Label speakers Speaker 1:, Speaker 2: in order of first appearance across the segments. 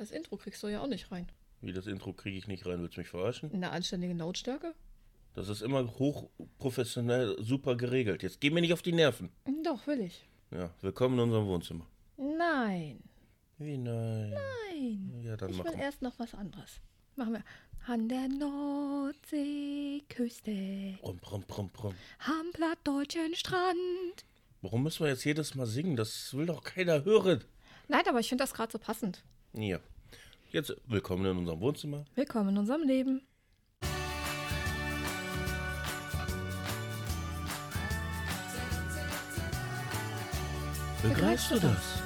Speaker 1: Das Intro kriegst du ja auch nicht rein.
Speaker 2: Wie das Intro kriege ich nicht rein, willst du mich verarschen?
Speaker 1: In einer anständigen Lautstärke?
Speaker 2: Das ist immer hochprofessionell, super geregelt. Jetzt geh mir nicht auf die Nerven.
Speaker 1: Doch, will ich.
Speaker 2: Ja, willkommen in unserem Wohnzimmer.
Speaker 1: Nein.
Speaker 2: Wie nein?
Speaker 1: Nein.
Speaker 2: Ja, dann
Speaker 1: ich will
Speaker 2: machen wir.
Speaker 1: erst noch was anderes. Machen wir. An der Nordseeküste,
Speaker 2: Brumm, brumm, brumm, brumm.
Speaker 1: am plattdeutschen Strand.
Speaker 2: Warum müssen wir jetzt jedes Mal singen? Das will doch keiner hören.
Speaker 1: Nein, aber ich finde das gerade so passend.
Speaker 2: Ja. Jetzt willkommen in unserem Wohnzimmer.
Speaker 1: Willkommen in unserem Leben.
Speaker 2: Begreifst du das?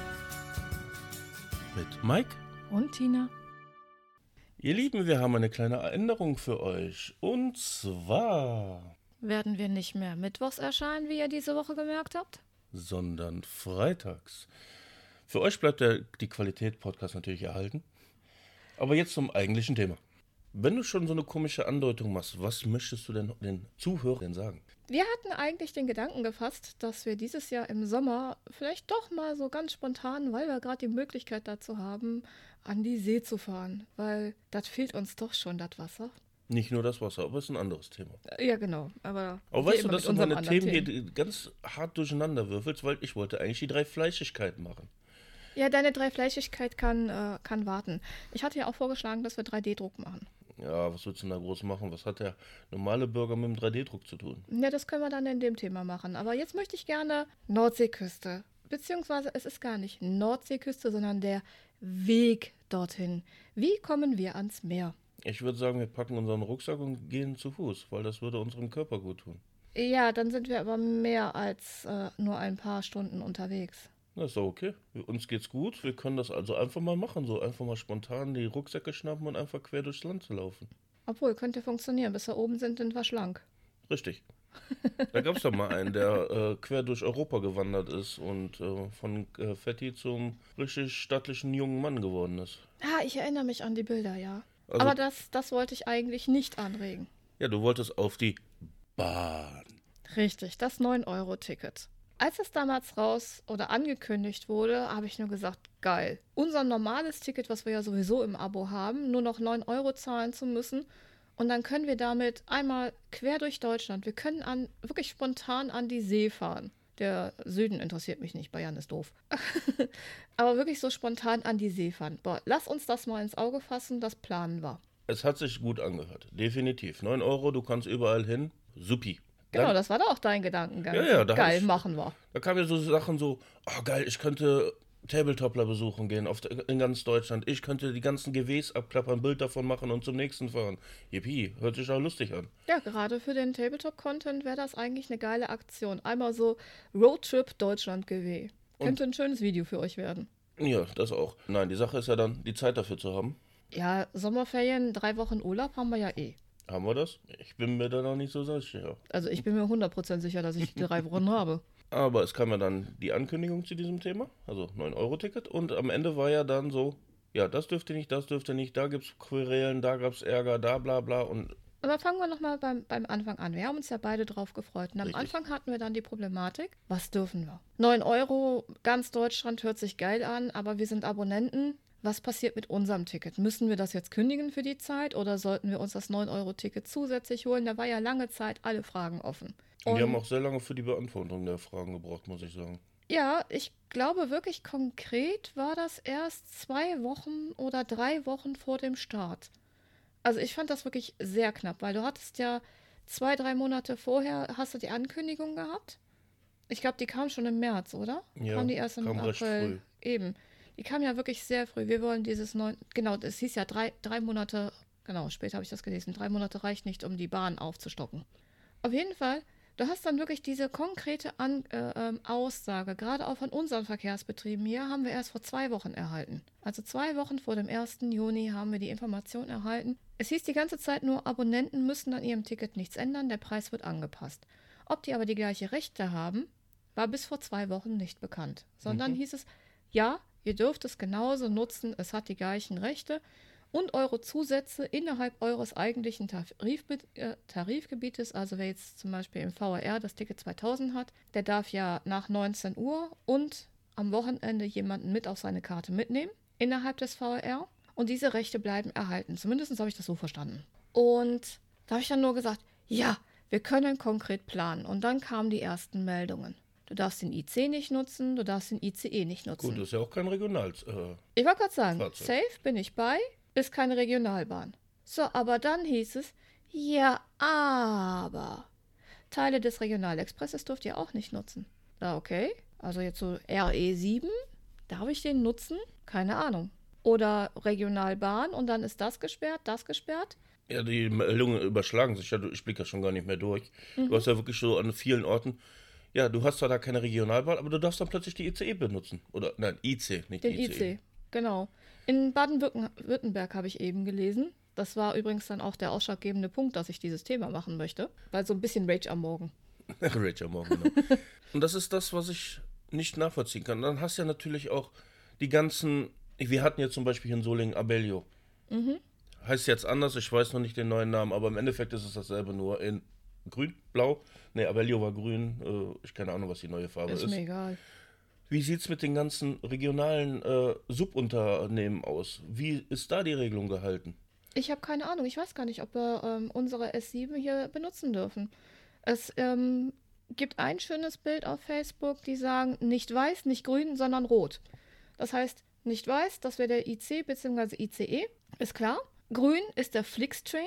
Speaker 2: Mit Mike?
Speaker 1: Und Tina?
Speaker 2: Ihr Lieben, wir haben eine kleine Änderung für euch. Und zwar,
Speaker 1: Werden wir nicht mehr mittwochs erscheinen, wie ihr diese Woche gemerkt habt?
Speaker 2: sondern freitags. Für euch bleibt der, die Qualität-Podcast natürlich erhalten. Aber jetzt zum eigentlichen Thema. Wenn du schon so eine komische Andeutung machst, was möchtest du denn den Zuhörern sagen?
Speaker 1: Wir hatten eigentlich den Gedanken gefasst, dass wir dieses Jahr im Sommer vielleicht doch mal so ganz spontan, weil wir gerade die Möglichkeit dazu haben, an die See zu fahren. Weil das fehlt uns doch schon, das Wasser.
Speaker 2: Nicht nur das Wasser, aber es ist ein anderes Thema.
Speaker 1: Ja, genau. Aber,
Speaker 2: Aber weißt du, dass du meine
Speaker 1: anderen
Speaker 2: Themen hier ganz hart durcheinander würfelst, weil ich wollte eigentlich die drei Fleischigkeiten machen.
Speaker 1: Ja, deine Dreifleischigkeit kann, äh, kann warten. Ich hatte ja auch vorgeschlagen, dass wir 3D-Druck machen.
Speaker 2: Ja, was willst du denn da groß machen? Was hat der normale Bürger mit dem 3D-Druck zu tun?
Speaker 1: Ja, das können wir dann in dem Thema machen. Aber jetzt möchte ich gerne Nordseeküste. Beziehungsweise es ist gar nicht Nordseeküste, sondern der Weg dorthin. Wie kommen wir ans Meer?
Speaker 2: Ich würde sagen, wir packen unseren Rucksack und gehen zu Fuß, weil das würde unserem Körper gut tun.
Speaker 1: Ja, dann sind wir aber mehr als äh, nur ein paar Stunden unterwegs.
Speaker 2: Das ist doch okay. Uns geht's gut. Wir können das also einfach mal machen. So einfach mal spontan die Rucksäcke schnappen und einfach quer durchs Land zu laufen.
Speaker 1: Obwohl, könnte funktionieren. Bis wir oben sind, sind wir schlank.
Speaker 2: Richtig. Da gab es doch mal einen, der äh, quer durch Europa gewandert ist und äh, von äh, Fetti zum richtig stattlichen jungen Mann geworden ist.
Speaker 1: Ah, ich erinnere mich an die Bilder, ja.
Speaker 2: Also-
Speaker 1: aber das, das wollte ich eigentlich nicht anregen.
Speaker 2: Ja, du wolltest auf die Bahn.
Speaker 1: Richtig, das 9-Euro-Ticket. Als es damals raus oder angekündigt wurde, habe ich nur gesagt, geil. Unser normales Ticket, was wir ja sowieso im Abo haben, nur noch 9 Euro zahlen zu müssen. Und dann können wir damit einmal quer durch Deutschland, wir können an, wirklich spontan an die See fahren. Der Süden interessiert mich nicht, Bayern ist doof. Aber wirklich so spontan an die See fahren. Boah, lass uns das mal ins Auge fassen, das planen wir.
Speaker 2: Es hat sich gut angehört. Definitiv. 9 Euro, du kannst überall hin. Supi.
Speaker 1: Genau, das war doch auch dein Gedankengang.
Speaker 2: Ja, ja, da
Speaker 1: Geil,
Speaker 2: ich-
Speaker 1: machen wir.
Speaker 2: da kamen ja so Sachen so, oh geil, ich könnte Tabletopler besuchen gehen auf in ganz Deutschland. Ich könnte die ganzen GWs abklappern, Bild davon machen und zum nächsten fahren. Yippie, hört sich auch lustig an.
Speaker 1: Ja, gerade für den Tabletop-Content wäre das eigentlich eine geile Aktion. Einmal so Roadtrip Deutschland GW. Könnte ein schönes Video für euch werden.
Speaker 2: Ja, das auch. Nein, die Sache ist ja dann, die Zeit dafür zu haben.
Speaker 1: Ja, Sommerferien, drei Wochen Urlaub haben wir ja eh.
Speaker 2: Haben wir das? Ich bin mir da noch nicht so sicher.
Speaker 1: Also ich bin mir 100% sicher, dass ich die drei Wochen habe.
Speaker 2: Aber es kam ja dann die Ankündigung zu diesem Thema, also 9-Euro-Ticket. Und am Ende war ja dann so, ja, das dürfte nicht, das dürfte nicht, da gibt's Querelen, da gab's Ärger, da bla bla. Und
Speaker 1: Aber fangen wir nochmal beim, beim Anfang an. Wir haben uns ja beide drauf gefreut. Und am
Speaker 2: Richtig.
Speaker 1: Anfang hatten wir dann die Problematik, was dürfen wir? 9 Euro, ganz Deutschland hört sich geil an, aber wir sind Abonnenten. Was passiert mit unserem Ticket? Müssen wir das jetzt kündigen für die Zeit oder sollten wir uns das 9-Euro-Ticket zusätzlich holen? Da war ja lange Zeit alle Fragen offen.
Speaker 2: Und die haben auch sehr lange für die Beantwortung der Fragen gebraucht, muss ich sagen.
Speaker 1: Ja, ich glaube wirklich konkret war das erst zwei Wochen oder drei Wochen vor dem Start. Also ich fand das wirklich sehr knapp, weil du hattest ja zwei, drei Monate vorher, hast du die Ankündigung gehabt? Ich glaube, die kam schon im März, oder?
Speaker 2: Ja,
Speaker 1: kam die erst im
Speaker 2: kam recht
Speaker 1: April. Eben. Die kam ja wirklich sehr früh. Wir wollen dieses neun, genau, es hieß ja drei, drei Monate, genau, später habe ich das gelesen. Drei Monate reicht nicht, um die Bahn aufzustocken. Auf jeden Fall, du hast dann wirklich diese konkrete An äh, ähm, Aussage, gerade auch von unseren Verkehrsbetrieben hier, haben wir erst vor zwei Wochen erhalten. Also zwei Wochen vor dem 1. Juni haben wir die Information erhalten. Es hieß die ganze Zeit nur, Abonnenten müssen an ihrem Ticket nichts ändern, der Preis wird angepasst. Ob die aber die gleiche Rechte haben, war bis vor zwei Wochen nicht bekannt. Sondern hieß es, ja, ihr dürft es genauso nutzen, es hat die gleichen Rechte und eure Zusätze innerhalb eures eigentlichen Tarifbe äh, Tarifgebietes, also wer jetzt zum Beispiel im VRR das Ticket 2000 hat, der darf ja nach 19 Uhr und am Wochenende jemanden mit auf seine Karte mitnehmen innerhalb des VRR. und diese Rechte bleiben erhalten. Zumindest habe ich das so verstanden. Und da habe ich dann nur gesagt, ja, wir können konkret planen. Und dann kamen die ersten Meldungen. Du darfst den IC nicht nutzen, du darfst den ICE nicht nutzen.
Speaker 2: Gut, das ist ja auch kein Regionals. Äh,
Speaker 1: ich wollte gerade sagen,
Speaker 2: Fahrzeug.
Speaker 1: safe bin ich bei, ist keine Regionalbahn. So, aber dann hieß es, ja, aber Teile des Regionalexpresses dürft ihr auch nicht nutzen. Ah, okay. Also jetzt so RE7, darf ich den nutzen? Keine Ahnung. Oder Regionalbahn und dann ist das gesperrt, das gesperrt.
Speaker 2: ja, die Meldungen überschlagen sich ja. Ich blicke ja schon gar nicht mehr durch. Du hast ja wirklich so an vielen Orten. Ja, du hast zwar da keine Regionalbahn, aber du darfst dann plötzlich die ICE benutzen. Oder, nein, IC, nicht
Speaker 1: Den
Speaker 2: ICE.
Speaker 1: IC, genau. In Baden-Württemberg habe ich eben gelesen. Das war übrigens dann auch der ausschlaggebende Punkt, dass ich dieses Thema machen möchte. Weil so ein bisschen Rage am Morgen.
Speaker 2: Rachel Morgan, genau. Und das ist das, was ich nicht nachvollziehen kann. Dann hast du ja natürlich auch die ganzen. Wir hatten ja zum Beispiel hier in Solingen Abellio.
Speaker 1: Mhm.
Speaker 2: Heißt jetzt anders, ich weiß noch nicht den neuen Namen, aber im Endeffekt ist es dasselbe, nur in grün, blau. Ne, Abellio war grün. Äh, ich keine Ahnung, was die neue Farbe
Speaker 1: Ist
Speaker 2: ist.
Speaker 1: mir egal.
Speaker 2: Wie sieht es mit den ganzen regionalen äh, Subunternehmen aus? Wie ist da die Regelung gehalten?
Speaker 1: Ich habe keine Ahnung. Ich weiß gar nicht, ob wir ähm, unsere S7 hier benutzen dürfen. Es ähm, gibt ein schönes Bild auf Facebook, die sagen nicht weiß, nicht grün, sondern rot. Das heißt, nicht weiß, das wäre der IC bzw. ICE, ist klar. Grün ist der Flixtrain.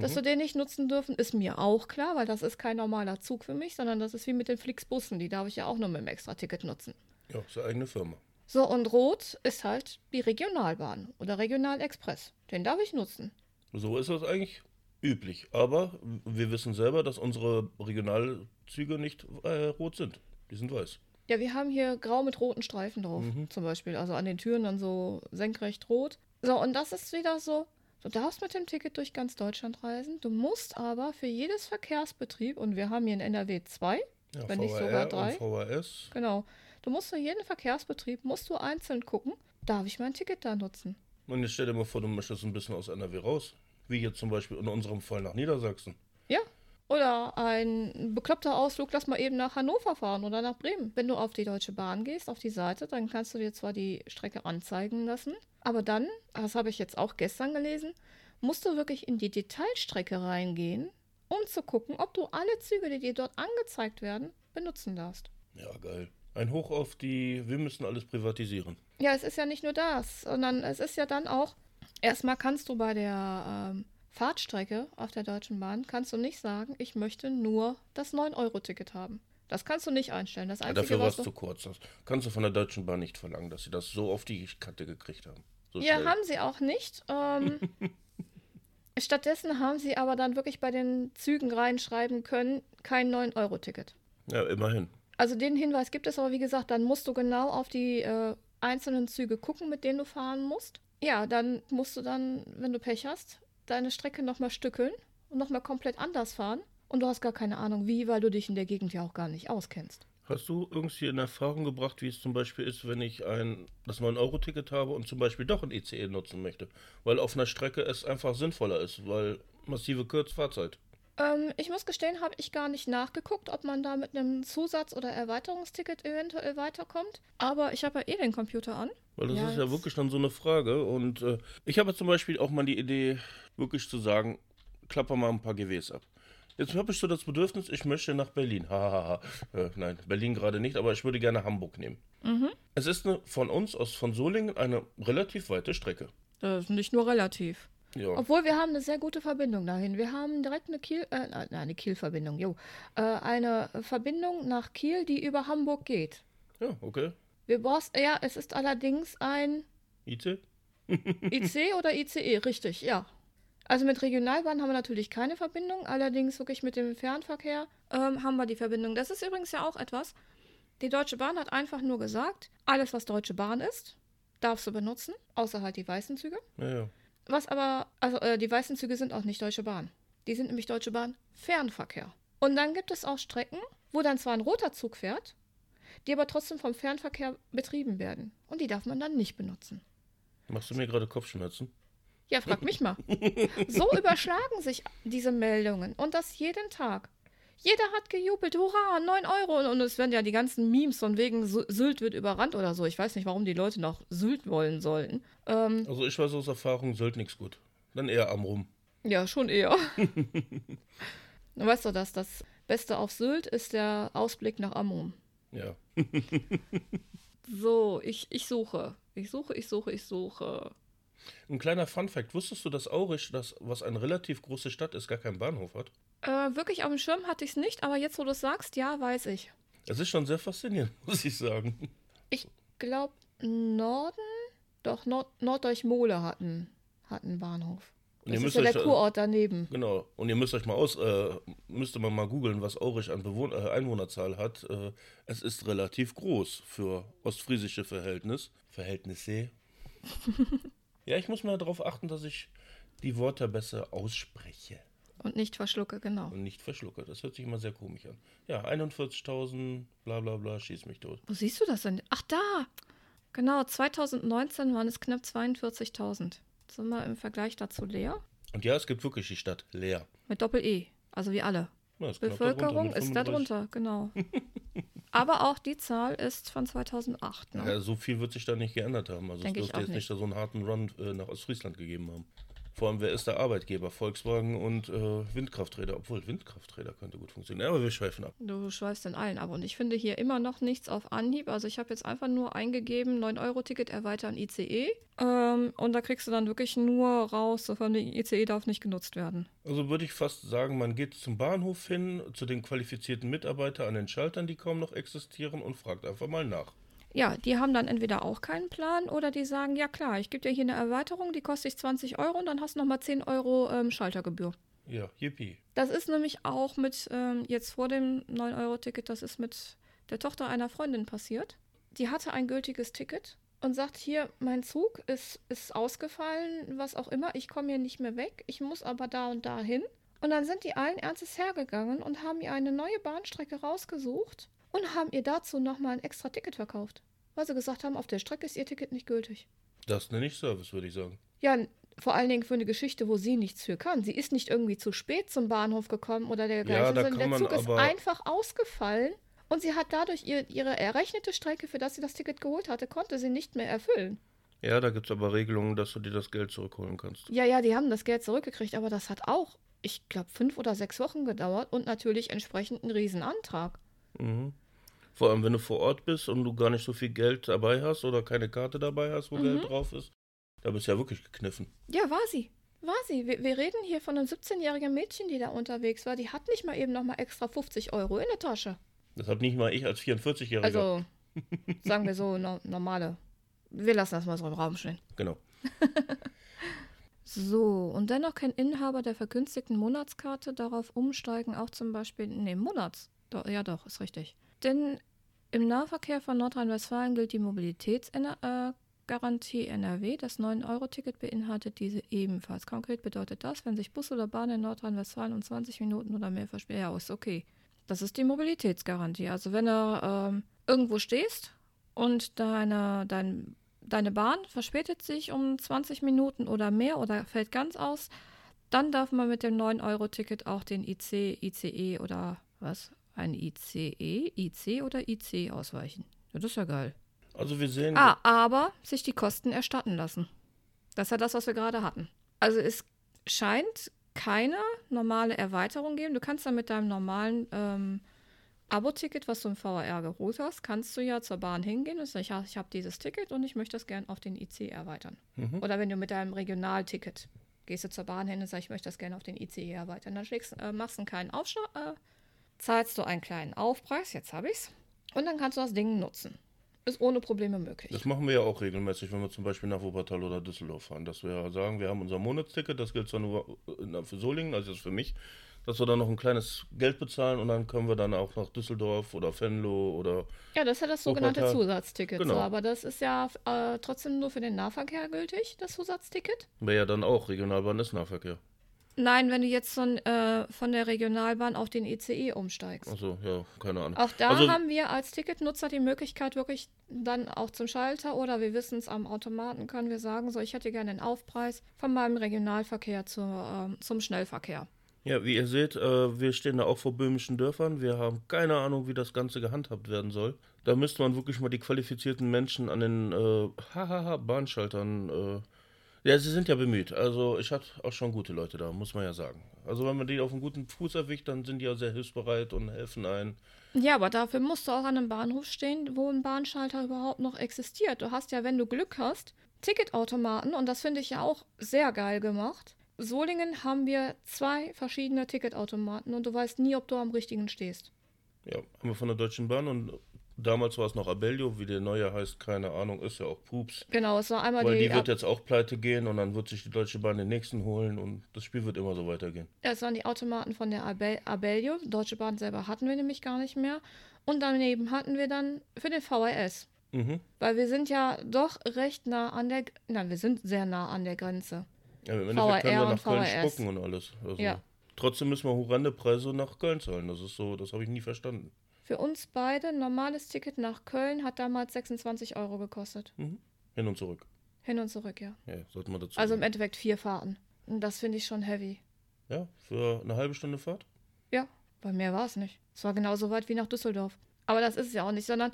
Speaker 1: Dass wir den nicht nutzen dürfen, ist mir auch klar, weil das ist kein normaler Zug für mich, sondern das ist wie mit den Flixbussen. Die darf ich ja auch nur mit dem Extra-Ticket nutzen.
Speaker 2: Ja, ist eine eigene Firma.
Speaker 1: So, und rot ist halt die Regionalbahn oder Regionalexpress. Den darf ich nutzen.
Speaker 2: So ist das eigentlich üblich. Aber wir wissen selber, dass unsere Regionalzüge nicht äh, rot sind. Die sind weiß.
Speaker 1: Ja, wir haben hier grau mit roten Streifen drauf, zum Beispiel. Also an den Türen dann so senkrecht rot. So, und das ist wieder so, du darfst mit dem Ticket durch ganz Deutschland reisen. Du musst aber für jedes Verkehrsbetrieb, und wir haben hier in NRW zwei,
Speaker 2: Ja,
Speaker 1: wenn nicht sogar drei.
Speaker 2: VHS.
Speaker 1: Genau. Du musst für jeden Verkehrsbetrieb, musst du einzeln gucken, darf ich mein Ticket da nutzen?
Speaker 2: Und jetzt stell dir mal vor, du möchtest ein bisschen aus NRW raus. Wie jetzt zum Beispiel in unserem Fall nach Niedersachsen.
Speaker 1: Ja. Oder ein bekloppter Ausflug, lass mal eben nach Hannover fahren oder nach Bremen. Wenn du auf die Deutsche Bahn gehst, auf die Seite, dann kannst du dir zwar die Strecke anzeigen lassen, aber dann, das habe ich jetzt auch gestern gelesen, musst du wirklich in die Detailstrecke reingehen, um zu gucken, ob du alle Züge, die dir dort angezeigt werden, benutzen darfst.
Speaker 2: Ja, geil. Ein Hoch auf die, wir müssen alles privatisieren.
Speaker 1: Ja, es ist ja nicht nur das, sondern es ist ja dann auch, erstmal kannst du bei der ähm, Fahrtstrecke auf der Deutschen Bahn, kannst du nicht sagen, ich möchte nur das 9-Euro-Ticket haben. Das kannst du nicht einstellen. Das
Speaker 2: Ja,
Speaker 1: Einzige,
Speaker 2: dafür war
Speaker 1: was
Speaker 2: es
Speaker 1: du...
Speaker 2: zu kurz. Das kannst du von der Deutschen Bahn nicht verlangen, dass sie das so auf die Kante gekriegt haben. So
Speaker 1: Ja,
Speaker 2: schnell.
Speaker 1: haben sie auch nicht. Ähm, stattdessen haben sie aber dann wirklich bei den Zügen reinschreiben können, kein 9-Euro-Ticket.
Speaker 2: ja, immerhin.
Speaker 1: Also den Hinweis gibt es aber, wie gesagt, dann musst du genau auf die äh, einzelnen Züge gucken, mit denen du fahren musst. Ja, dann musst du dann, wenn du Pech hast, deine Strecke nochmal stückeln und nochmal komplett anders fahren. Und du hast gar keine Ahnung wie, weil du dich in der Gegend ja auch gar nicht auskennst.
Speaker 2: Hast du irgendwie in Erfahrung gebracht, wie es zum Beispiel ist, wenn ich ein das 9-Euro-Ticket habe und zum Beispiel doch ein ICE nutzen möchte? Weil auf einer Strecke es einfach sinnvoller ist, weil massive Kurzfahrzeit.
Speaker 1: Ähm, ich muss gestehen, habe ich gar nicht nachgeguckt, ob man da mit einem Zusatz- oder Erweiterungsticket eventuell weiterkommt. Aber ich habe ja eh den Computer an.
Speaker 2: Weil das
Speaker 1: Ja,
Speaker 2: ist ja wirklich dann so eine Frage. Und äh, ich habe zum Beispiel auch mal die Idee, wirklich zu sagen, klapper mal ein paar GWs ab. Jetzt habe ich so das Bedürfnis, ich möchte nach Berlin. Hahaha. äh, nein, Berlin gerade nicht, aber ich würde gerne Hamburg nehmen. Es ist eine, von uns aus von Solingen eine relativ weite Strecke.
Speaker 1: Das ist nicht nur relativ.
Speaker 2: Ja.
Speaker 1: Obwohl wir haben eine sehr gute Verbindung dahin. Wir haben direkt eine Kiel, äh, nein, eine Kiel-Verbindung, jo. Äh, eine Verbindung nach Kiel, die über Hamburg geht.
Speaker 2: ja, okay.
Speaker 1: Wir brauchst, ja, es ist allerdings ein
Speaker 2: IC?
Speaker 1: IC oder ICE, richtig, ja. Also mit Regionalbahn haben wir natürlich keine Verbindung, allerdings wirklich mit dem Fernverkehr ähm, haben wir die Verbindung. Das ist übrigens ja auch etwas. Die Deutsche Bahn hat einfach nur gesagt, alles was Deutsche Bahn ist, darfst du benutzen, außer halt die weißen Züge.
Speaker 2: Ja, ja.
Speaker 1: Was aber, also äh, die weißen Züge sind auch nicht Deutsche Bahn. Die sind nämlich Deutsche Bahn Fernverkehr. Und dann gibt es auch Strecken, wo dann zwar ein roter Zug fährt, die aber trotzdem vom Fernverkehr betrieben werden. Und die darf man dann nicht benutzen.
Speaker 2: Machst du mir gerade Kopfschmerzen?
Speaker 1: Ja, frag mich mal. So überschlagen sich diese Meldungen und das jeden Tag. Jeder hat gejubelt, hurra, 9 Euro. Und es werden ja die ganzen Memes von wegen Sylt wird überrannt oder so. Ich weiß nicht, warum die Leute noch Sylt wollen sollten. Ähm,
Speaker 2: also ich weiß aus Erfahrung, Sylt nichts gut. Dann eher am Rum.
Speaker 1: Ja, schon eher. weißt du, dass das Beste auf Sylt ist der Ausblick nach Amrum.
Speaker 2: Ja.
Speaker 1: so, ich, ich suche. Ich suche, ich suche, ich suche.
Speaker 2: Ein kleiner Fun-Fact: Wusstest du, dass Aurich, das, was eine relativ große Stadt ist, gar keinen Bahnhof hat?
Speaker 1: Äh, wirklich auf dem Schirm hatte ich es nicht, aber jetzt, wo du es sagst, ja, weiß ich.
Speaker 2: Es ist schon sehr faszinierend, muss ich sagen.
Speaker 1: Ich glaube, Norden, doch Nord Norddeuch-Mole hat einen, hat einen Bahnhof. Und das ist ja der Kurort daneben.
Speaker 2: Genau. Und ihr müsst euch mal aus, äh, müsste man mal googeln, was Aurich an Bewohn äh, Einwohnerzahl hat. Äh, es ist relativ groß für ostfriesische Verhältnis. Verhältnisse. ja, ich muss mal darauf achten, dass ich die Worte besser ausspreche.
Speaker 1: Und nicht verschlucke, genau.
Speaker 2: Und nicht verschlucke. Das hört sich immer sehr komisch an. Ja, 41.000, bla bla bla, schieß mich tot.
Speaker 1: Wo siehst du das denn? Ach, da! Genau, 2019 waren es knapp 42.000. Sind wir im Vergleich dazu leer?
Speaker 2: Und ja, es gibt wirklich die Stadt leer.
Speaker 1: Mit Doppel-E, also wie alle. Ja, Bevölkerung ist darunter, genau. Aber auch die Zahl ist von 2008. Ne?
Speaker 2: Ja, so viel wird sich da nicht geändert haben. Also Denk es dürfte jetzt nicht so einen harten Run äh, nach Ostfriesland gegeben haben. Vor allem, wer ist der Arbeitgeber? Volkswagen und äh, Windkrafträder. Obwohl, Windkrafträder könnte gut funktionieren. Aber wir schweifen ab.
Speaker 1: Du schweifst in allen ab. Und ich finde hier immer noch nichts auf Anhieb. Also ich habe jetzt einfach nur eingegeben, 9-Euro-Ticket erweitern ICE. Ähm, und da kriegst du dann wirklich nur raus, sofern die ICE darf nicht genutzt werden.
Speaker 2: Also würde ich fast sagen, man geht zum Bahnhof hin, zu den qualifizierten Mitarbeitern an den Schaltern, die kaum noch existieren, und fragt einfach mal nach.
Speaker 1: Ja, die haben dann entweder auch keinen Plan oder die sagen, ja klar, ich gebe dir hier eine Erweiterung, die kostet dich 20 Euro und dann hast du nochmal 10 Euro ähm, Schaltergebühr.
Speaker 2: Ja, yippie.
Speaker 1: Das ist nämlich auch mit, ähm, jetzt vor dem 9-Euro-Ticket, das ist mit der Tochter einer Freundin passiert. Die hatte ein gültiges Ticket und sagt, hier, mein Zug ist, ist ausgefallen, was auch immer, ich komme hier nicht mehr weg, ich muss aber da und da hin. Und dann sind die allen Ernstes hergegangen und haben ihr eine neue Bahnstrecke rausgesucht und haben ihr dazu nochmal ein extra Ticket verkauft. Weil sie gesagt haben, auf der Strecke ist ihr Ticket nicht gültig.
Speaker 2: Das nenne ich Service, würde ich sagen.
Speaker 1: Ja, vor allen Dingen für eine Geschichte, wo sie nichts für kann. Sie ist nicht irgendwie zu spät zum Bahnhof gekommen oder dergleichen, ja, sondern der Zug ist einfach ausgefallen und sie hat dadurch ihr, ihre errechnete Strecke, für das sie das Ticket geholt hatte, konnte sie nicht mehr erfüllen.
Speaker 2: Ja, da gibt es aber Regelungen, dass du dir das Geld zurückholen kannst.
Speaker 1: Ja, ja, die haben das Geld zurückgekriegt, aber das hat auch, ich glaube, fünf oder sechs Wochen gedauert und natürlich entsprechend einen Riesenantrag. Mhm.
Speaker 2: Vor allem, wenn du vor Ort bist und du gar nicht so viel Geld dabei hast oder keine Karte dabei hast, wo mhm. Geld drauf ist. Da bist du ja wirklich gekniffen.
Speaker 1: Ja, war sie. War sie. Wir, wir reden hier von einem 17-jährigen Mädchen, die da unterwegs war. Die hat nicht mal eben noch mal extra 50 Euro in der Tasche.
Speaker 2: Das hat nicht mal ich als 44-Jähriger.
Speaker 1: Also, sagen wir so, no, normale. Wir lassen das mal so im Raum stehen.
Speaker 2: Genau.
Speaker 1: so, und dennoch kann Inhaber der vergünstigten Monatskarte darauf umsteigen, auch zum Beispiel, nee, Monats. Doch, ja, doch, ist richtig. Denn im Nahverkehr von Nordrhein-Westfalen gilt die Mobilitätsgarantie NRW. Das 9-Euro-Ticket beinhaltet diese ebenfalls. Konkret bedeutet das, wenn sich Bus oder Bahn in Nordrhein-Westfalen um 20 Minuten oder mehr verspätet, ja, ist okay. Das ist die Mobilitätsgarantie. Also wenn du ähm, irgendwo stehst und deine, dein, deine Bahn verspätet sich um 20 Minuten oder mehr oder fällt ganz aus, dann darf man mit dem 9-Euro-Ticket auch den IC, ICE oder was ein ICE, IC oder IC ausweichen. Ja, das ist ja geil.
Speaker 2: Also wir sehen.
Speaker 1: Ah, aber sich die Kosten erstatten lassen. Das ist ja das, was wir gerade hatten. Also es scheint keine normale Erweiterung geben. Du kannst dann mit deinem normalen ähm, Abo-Ticket, was du im VR geholt hast, kannst du ja zur Bahn hingehen und sagen, ich, habe dieses Ticket und ich möchte das gerne auf den IC erweitern. Mhm. Oder wenn du mit deinem Regionalticket gehst du zur Bahn hin und sagst, ich möchte das gerne auf den ICE erweitern. Dann schlägst, äh, machst du einen kleinen Aufschlag, äh, zahlst du einen kleinen Aufpreis, jetzt habe ich's, und dann kannst du das Ding nutzen. Ist ohne Probleme möglich.
Speaker 2: Das machen wir ja auch regelmäßig, wenn wir zum Beispiel nach Wuppertal oder Düsseldorf fahren. Dass wir sagen, wir haben unser Monatsticket, das gilt zwar nur für Solingen, also für mich, dass wir dann noch ein kleines Geld bezahlen und dann können wir dann auch nach Düsseldorf oder Venlo oder.
Speaker 1: Ja, das ist ja das sogenannte Wuppertal. Zusatzticket. Genau. So, aber das ist ja äh, trotzdem nur für den Nahverkehr gültig, das Zusatzticket.
Speaker 2: Wäre ja dann auch Regionalbahn ist Nahverkehr.
Speaker 1: Nein, wenn du jetzt von, äh, von der Regionalbahn auf den ICE umsteigst.
Speaker 2: Achso, ja, keine Ahnung.
Speaker 1: Auch da also, haben wir als Ticketnutzer die Möglichkeit, wirklich dann auch zum Schalter oder wir wissen es am Automaten, können wir sagen, so, ich hätte gerne einen Aufpreis von meinem Regionalverkehr zu, äh, zum Schnellverkehr.
Speaker 2: Ja, wie ihr seht, äh, wir stehen da auch vor böhmischen Dörfern. Wir haben keine Ahnung, wie das Ganze gehandhabt werden soll. Da müsste man wirklich mal die qualifizierten Menschen an den äh, hahaha, Bahnschaltern. Äh, ja, sie sind ja bemüht. Also ich hatte auch schon gute Leute da, muss man ja sagen. Also wenn man die auf einen guten Fuß erwischt, dann sind die ja sehr hilfsbereit und helfen ein.
Speaker 1: Ja, aber dafür musst du auch an einem Bahnhof stehen, wo ein Bahnschalter überhaupt noch existiert. Du hast ja, wenn du Glück hast, Ticketautomaten und das finde ich ja auch sehr geil gemacht. Solingen haben wir zwei verschiedene Ticketautomaten und du weißt nie, ob du am richtigen stehst.
Speaker 2: Ja, haben wir von der Deutschen Bahn und damals war es noch Abellio, wie der neue heißt, keine Ahnung, ist ja auch Pups.
Speaker 1: Genau, es war einmal
Speaker 2: Weil
Speaker 1: die.
Speaker 2: die wird jetzt auch pleite gehen und dann wird sich die Deutsche Bahn den nächsten holen und das Spiel wird immer so weitergehen.
Speaker 1: Es waren die Automaten von der Abel Abellio. Deutsche Bahn selber hatten wir nämlich gar nicht mehr. Und daneben hatten wir dann für den VRS.
Speaker 2: Mhm.
Speaker 1: Weil wir sind ja doch recht nah an der. Nein, wir sind sehr nah an der Grenze.
Speaker 2: Ja, im Endeffekt können wir nach Köln
Speaker 1: VRS.
Speaker 2: spucken und alles. Also,
Speaker 1: Ja.
Speaker 2: Trotzdem müssen wir horrende Preise nach Köln zahlen. Das ist so, das habe ich nie verstanden.
Speaker 1: Für uns beide, ein normales Ticket nach Köln hat damals 26 Euro gekostet.
Speaker 2: Mhm. Hin und zurück.
Speaker 1: Hin und zurück, ja.
Speaker 2: Ja, sollte man dazu
Speaker 1: Also im. Endeffekt vier Fahrten. Und das finde ich schon heavy.
Speaker 2: Ja, für eine halbe Stunde Fahrt?
Speaker 1: Ja, bei mir war es nicht. Es war genauso weit wie nach Düsseldorf. Aber das ist es ja auch nicht, sondern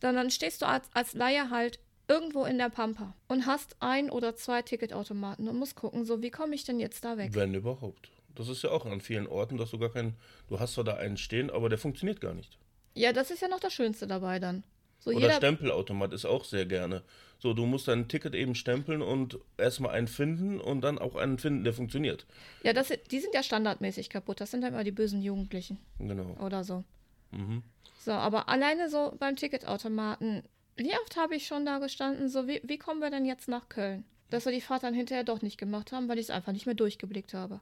Speaker 1: dann, dann stehst du als, als Laie halt irgendwo in der Pampa und hast ein oder zwei Ticketautomaten und musst gucken, so wie komme ich denn jetzt da weg?
Speaker 2: Wenn überhaupt. Das ist ja auch an vielen Orten, dass du gar keinen. Du hast zwar da einen stehen, aber der funktioniert gar nicht.
Speaker 1: Ja, das ist ja noch das Schönste dabei dann. So
Speaker 2: Oder Stempelautomat ist auch sehr gerne. So, du musst dein Ticket eben stempeln und erstmal einen finden und dann auch einen finden, der funktioniert.
Speaker 1: ja, das, die sind ja standardmäßig kaputt. Das sind dann immer die bösen Jugendlichen
Speaker 2: Genau.
Speaker 1: oder so.
Speaker 2: Mhm.
Speaker 1: So, aber alleine so beim Ticketautomaten, wie oft habe ich schon da gestanden, so wie, wie kommen wir denn jetzt nach Köln? Dass wir die Fahrt dann hinterher doch nicht gemacht haben, weil ich es einfach nicht mehr durchgeblickt habe.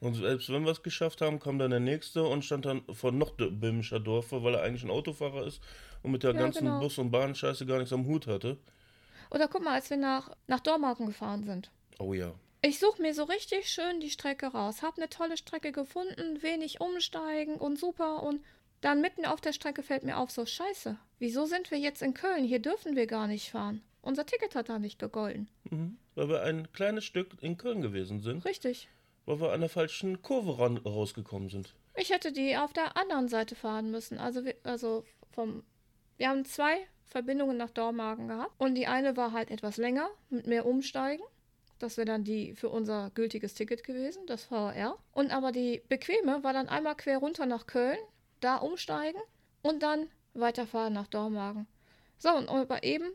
Speaker 2: Und selbst wenn wir es geschafft haben, kam dann der nächste und stand dann vor noch böhmischer Dorfe, weil er eigentlich ein Autofahrer ist und mit der
Speaker 1: Ja,
Speaker 2: ganzen
Speaker 1: genau.
Speaker 2: Bus- und Bahnscheiße gar nichts am Hut hatte.
Speaker 1: Oder guck mal, als wir nach, nach Dormagen gefahren sind.
Speaker 2: Oh ja.
Speaker 1: Ich suche mir so richtig schön die Strecke raus, habe eine tolle Strecke gefunden, wenig umsteigen und super und dann mitten auf der Strecke fällt mir auf, so scheiße, wieso sind wir jetzt in Köln? Hier dürfen wir gar nicht fahren. Unser Ticket hat da nicht gegolten.
Speaker 2: Mhm. Weil wir ein kleines Stück in Köln gewesen sind,
Speaker 1: Richtig.
Speaker 2: Weil wir an der falschen Kurve ran, rausgekommen sind.
Speaker 1: Ich hätte die auf der anderen Seite fahren müssen. Also, wir, also vom. Wir haben zwei Verbindungen nach Dormagen gehabt. Und die eine war halt etwas länger, mit mehr Umsteigen. Das wäre dann die für unser gültiges Ticket gewesen, das VR. Und aber die bequeme war dann einmal quer runter nach Köln, da umsteigen und dann weiterfahren nach Dormagen. So, und aber eben,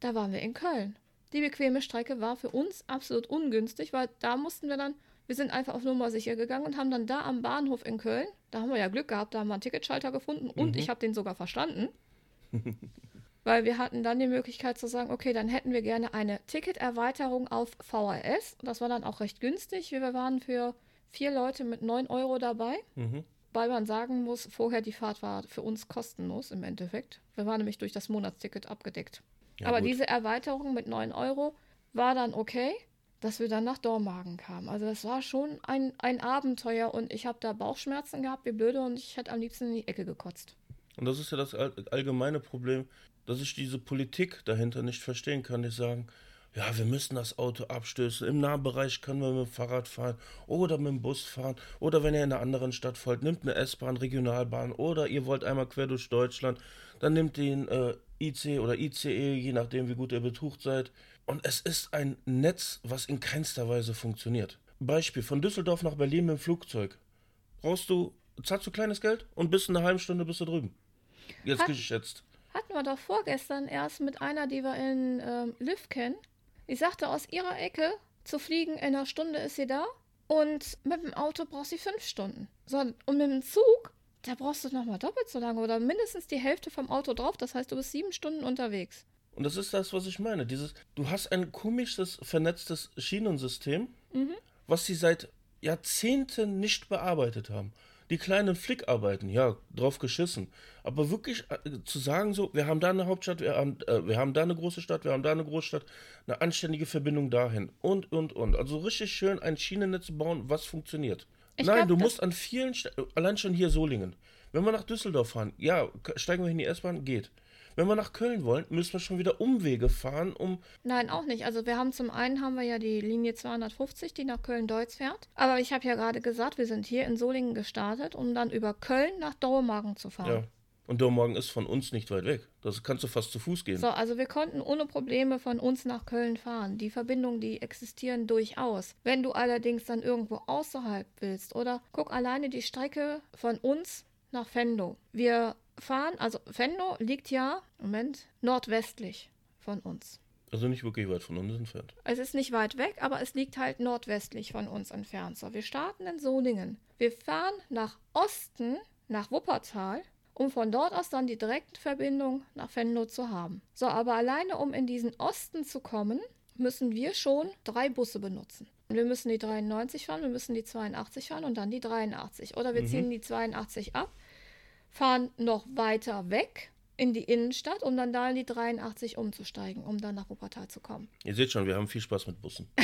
Speaker 1: da waren wir in Köln. Die bequeme Strecke war für uns absolut ungünstig, weil da mussten wir dann, wir sind einfach auf Nummer sicher gegangen und haben dann da am Bahnhof in Köln, da haben wir ja Glück gehabt, da haben wir einen Ticketschalter gefunden und
Speaker 2: Mhm.
Speaker 1: ich habe den sogar verstanden. weil wir hatten dann die Möglichkeit zu sagen, okay, dann hätten wir gerne eine Ticketerweiterung auf VHS. Das war dann auch recht günstig. Wir waren für vier Leute mit 9 Euro dabei.
Speaker 2: Mhm.
Speaker 1: Weil man sagen muss, vorher die Fahrt war für uns kostenlos im Endeffekt. Wir waren nämlich durch das Monatsticket abgedeckt.
Speaker 2: Ja,
Speaker 1: Aber
Speaker 2: gut.
Speaker 1: diese Erweiterung mit 9 Euro war dann okay, dass wir dann nach Dormagen kamen. Also das war schon ein, ein Abenteuer und ich habe da Bauchschmerzen gehabt, wie blöde, und ich hätte am liebsten in die Ecke gekotzt.
Speaker 2: Und das ist ja das all allgemeine Problem, dass ich diese Politik dahinter nicht verstehen kann. Die sagen, ja, wir müssen das Auto abstößen. Im Nahbereich können wir mit dem Fahrrad fahren oder mit dem Bus fahren. Oder wenn ihr in einer anderen Stadt folgt, nimmt eine S-Bahn, Regionalbahn oder ihr wollt einmal quer durch Deutschland, dann nimmt den äh, IC oder ICE, je nachdem, wie gut ihr betucht seid. Und es ist ein Netz, was in keinster Weise funktioniert. Beispiel, von Düsseldorf nach Berlin mit dem Flugzeug. Brauchst du, zahlst du kleines Geld und bis in einer halben Stunde bist du drüben. Jetzt
Speaker 1: Hat-
Speaker 2: geschätzt.
Speaker 1: Hatten wir doch vorgestern erst mit einer, die wir in ähm, Liv kennen. Die sagte, aus ihrer Ecke zu fliegen, in einer Stunde ist sie da. Und mit dem Auto braucht sie fünf Stunden. So, und mit dem Zug, da brauchst du nochmal doppelt so lange oder mindestens die Hälfte vom Auto drauf. Das heißt, du bist sieben Stunden unterwegs.
Speaker 2: Und das ist das, was ich meine. Dieses, du hast ein komisches, vernetztes Schienensystem, was sie seit Jahrzehnten nicht bearbeitet haben. Die kleinen Flickarbeiten, ja, drauf geschissen. Aber wirklich äh, zu sagen, so, wir haben da eine Hauptstadt, wir haben, äh, wir haben da eine große Stadt, wir haben da eine Großstadt, eine anständige Verbindung dahin und, und, und. Also richtig schön ein Schienennetz bauen, was funktioniert.
Speaker 1: Ich
Speaker 2: Nein,
Speaker 1: glaub,
Speaker 2: du musst an vielen, Sta- allein schon hier Solingen. Wenn wir nach Düsseldorf fahren, ja, steigen wir in die S-Bahn, geht. Wenn wir nach Köln wollen, müssen wir schon wieder Umwege fahren, um.
Speaker 1: Nein, auch nicht. Also wir haben zum einen haben wir ja die Linie 250, die nach Köln-Deutz fährt. Aber ich habe ja gerade gesagt, wir sind hier in Solingen gestartet, um dann über Köln nach Dormagen zu fahren.
Speaker 2: Ja. Und Dormagen ist von uns nicht weit weg. Das kannst du fast zu Fuß gehen.
Speaker 1: So, also wir konnten ohne Probleme von uns nach Köln fahren. Die Verbindungen, die existieren durchaus. Wenn du allerdings dann irgendwo außerhalb willst oder guck alleine die Strecke von uns nach Venlo. Wir fahren, also Venlo liegt ja, Moment, nordwestlich von uns.
Speaker 2: Also nicht wirklich weit von uns entfernt.
Speaker 1: Es ist nicht weit weg, aber es liegt halt nordwestlich von uns entfernt. So, wir starten in Solingen. Wir fahren nach Osten, nach Wuppertal, um von dort aus dann die Direktverbindung nach Venlo zu haben. So, aber alleine um in diesen Osten zu kommen, müssen wir schon drei Busse benutzen. Wir müssen die 93 fahren, wir müssen die 82 fahren und dann die 83. Oder wir
Speaker 2: Mhm.
Speaker 1: ziehen die 82 ab, fahren noch weiter weg in die Innenstadt, um dann da in die 83 umzusteigen, um dann nach Wuppertal zu kommen.
Speaker 2: Ihr seht schon, wir haben viel Spaß mit Bussen.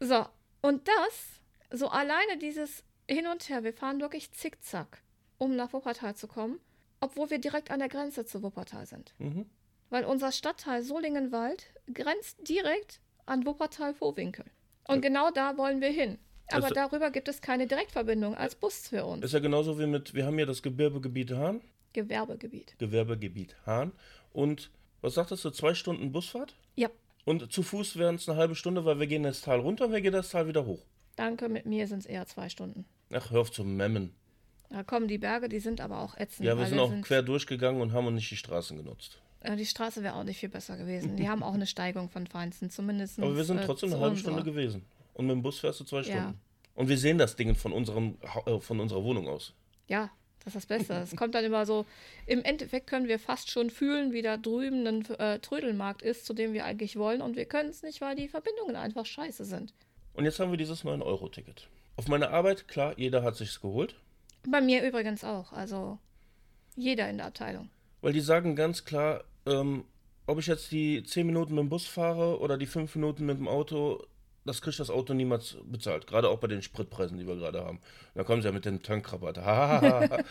Speaker 1: So, und das, so alleine dieses Hin und Her, wir fahren wirklich zickzack, um nach Wuppertal zu kommen, obwohl wir direkt an der Grenze zu Wuppertal sind.
Speaker 2: Mhm.
Speaker 1: Weil unser Stadtteil Solingenwald grenzt direkt an Wuppertal-Vohwinkel. Und genau da wollen wir hin. Aber
Speaker 2: Also-
Speaker 1: darüber gibt es keine Direktverbindung als Bus für uns.
Speaker 2: Ist ja genauso wie mit, wir haben ja das Gewerbegebiet Hahn.
Speaker 1: Gewerbegebiet.
Speaker 2: Gewerbegebiet Hahn. Und was sagtest du, zwei Stunden Busfahrt?
Speaker 1: Ja,
Speaker 2: Und zu Fuß wären es eine halbe Stunde, weil wir gehen das Tal runter und wir gehen das Tal wieder hoch.
Speaker 1: danke, mit mir sind es eher zwei Stunden.
Speaker 2: Ach, hör auf zu memmen.
Speaker 1: Da kommen die Berge, die sind aber auch ätzend.
Speaker 2: Ja, wir sind auch quer durchgegangen und haben nicht die Straßen genutzt.
Speaker 1: Die Straße wäre auch nicht viel besser gewesen. Die haben auch eine Steigung von Feinsten, zumindest.
Speaker 2: Aber wir sind
Speaker 1: äh,
Speaker 2: trotzdem eine halbe. Stunde gewesen. Und mit dem Bus fährst du zwei
Speaker 1: Ja.
Speaker 2: Stunden. Und wir sehen das Ding von, unserem, äh, von unserer Wohnung aus.
Speaker 1: Ja, das ist das Beste. Es kommt dann immer so, im Endeffekt können wir fast schon fühlen, wie da drüben ein äh, Trödelmarkt ist, zu dem wir eigentlich wollen. Und wir können es nicht, weil die Verbindungen einfach scheiße sind.
Speaker 2: Und jetzt haben wir dieses 9-Euro-Ticket. Auf meine Arbeit, klar, jeder hat sich's geholt.
Speaker 1: Bei mir übrigens auch. Also jeder in der Abteilung.
Speaker 2: Weil die sagen ganz klar, ähm, ob ich jetzt die 10 Minuten mit dem Bus fahre oder die 5 Minuten mit dem Auto, das kriegt das Auto niemals bezahlt. Gerade auch bei den Spritpreisen, die wir gerade haben. Da kommen sie ja mit dem Tankrabatt.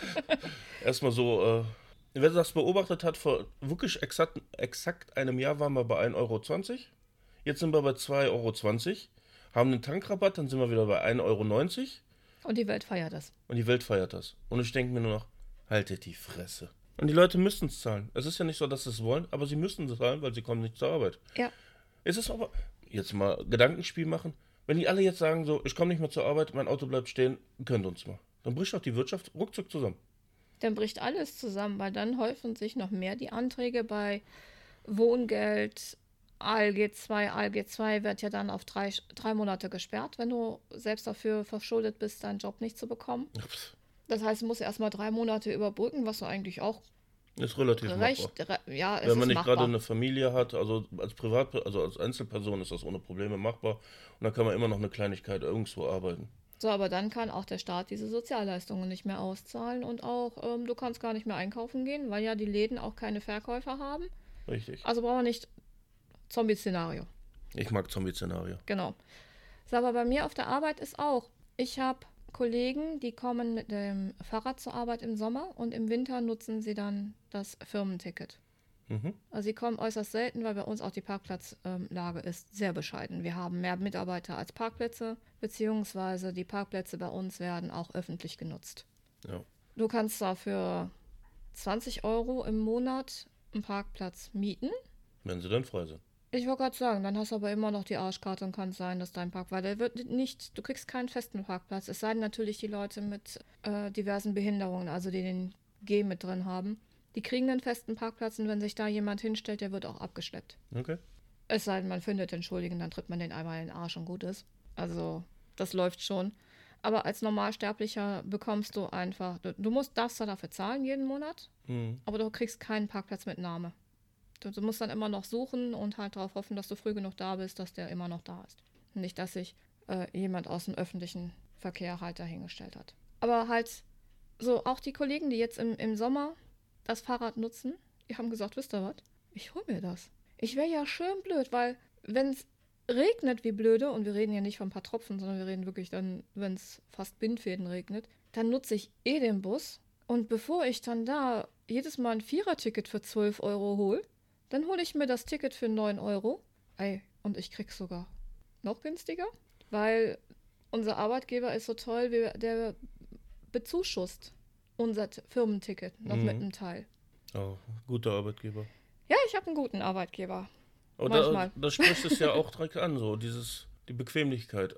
Speaker 2: Erstmal so, äh, wer das beobachtet hat, vor wirklich exakt, exakt einem Jahr waren wir bei 1,20 Euro. Jetzt sind wir bei 2,20 Euro. Haben einen Tankrabatt, dann sind wir wieder bei 1,90 Euro.
Speaker 1: Und die Welt feiert das.
Speaker 2: Und die Welt feiert das. Und ich denke mir nur noch, haltet die Fresse. Und die Leute müssen es zahlen. Es ist ja nicht so, dass sie es wollen, aber sie müssen es zahlen, weil sie kommen nicht zur Arbeit.
Speaker 1: Ja.
Speaker 2: Es ist aber, jetzt mal Gedankenspiel machen, wenn die alle jetzt sagen so, ich komme nicht mehr zur Arbeit, mein Auto bleibt stehen, könnt uns mal. Dann bricht doch die Wirtschaft ruckzuck zusammen.
Speaker 1: Dann bricht alles zusammen, weil dann häufen sich noch mehr die Anträge bei Wohngeld. ALG 2, ALG 2 wird ja dann auf drei, drei Monate gesperrt, wenn du selbst dafür verschuldet bist, deinen Job nicht zu bekommen.
Speaker 2: Pff,
Speaker 1: Das heißt, du musst erstmal drei Monate überbrücken, was du eigentlich auch
Speaker 2: Ist relativ
Speaker 1: recht,
Speaker 2: machbar.
Speaker 1: re, ja,
Speaker 2: Wenn man nicht gerade eine Familie hat, also als Privat, also als Einzelperson ist das ohne Probleme machbar. Und dann kann man immer noch eine Kleinigkeit irgendwo arbeiten.
Speaker 1: So, aber dann kann auch der Staat diese Sozialleistungen nicht mehr auszahlen und auch ähm, du kannst gar nicht mehr einkaufen gehen, weil ja die Läden auch keine Verkäufer haben.
Speaker 2: Richtig.
Speaker 1: Also brauchen wir nicht Zombie-Szenario.
Speaker 2: Ich mag Zombie-Szenario.
Speaker 1: Genau. So, aber bei mir auf der Arbeit ist auch, ich habe Kollegen, die kommen mit dem Fahrrad zur Arbeit im Sommer und im Winter nutzen sie dann das Firmenticket.
Speaker 2: Mhm.
Speaker 1: Also sie kommen äußerst selten, weil bei uns auch die Parkplatzlage ist sehr bescheiden. Wir haben mehr Mitarbeiter als Parkplätze, beziehungsweise die Parkplätze bei uns werden auch öffentlich genutzt.
Speaker 2: Ja.
Speaker 1: Du kannst da für 20 Euro im Monat einen Parkplatz mieten.
Speaker 2: Wenn sie dann frei sind.
Speaker 1: Ich wollte gerade sagen, dann hast du aber immer noch die Arschkarte und kann es sein, dass dein Park, weil der wird nicht, du kriegst keinen festen Parkplatz. Es sei denn natürlich die Leute mit äh, diversen Behinderungen, also die den G mit drin haben. Die kriegen einen festen Parkplatz und wenn sich da jemand hinstellt, der wird auch abgeschleppt.
Speaker 2: Okay.
Speaker 1: Es sei denn, man findet den Schuldigen, dann tritt man den einmal in den Arsch und gut ist. Also, das läuft schon. Aber als Normalsterblicher bekommst du einfach, du, du musst, darfst da dafür zahlen jeden Monat,
Speaker 2: Mhm.
Speaker 1: aber du kriegst keinen Parkplatz mit Name. Du, musst dann immer noch suchen und halt darauf hoffen, dass du früh genug da bist, dass der immer noch da ist. Nicht, dass sich äh, jemand aus dem öffentlichen Verkehr halt dahingestellt hat. Aber halt so, auch die Kollegen, die jetzt im, im Sommer das Fahrrad nutzen, die haben gesagt, wisst ihr was? Ich hol mir das. Ich wäre ja schön blöd, weil wenn es regnet wie blöde, und wir reden ja nicht von ein paar Tropfen, sondern wir reden wirklich dann, wenn es fast Bindfäden regnet, dann nutze ich eh den Bus. Und bevor ich dann da jedes Mal ein Viererticket für 12 Euro hole, dann hole ich mir das Ticket für 9 Euro. Ey, und ich krieg's sogar noch günstiger, weil unser Arbeitgeber ist so toll, wir, der bezuschusst unser Firmenticket noch
Speaker 2: Mhm.
Speaker 1: mit einem Teil.
Speaker 2: Oh, guter Arbeitgeber.
Speaker 1: Ja, ich habe einen guten Arbeitgeber.
Speaker 2: Da,
Speaker 1: Manchmal.
Speaker 2: da spricht es ja auch direkt an, so dieses, die Bequemlichkeit.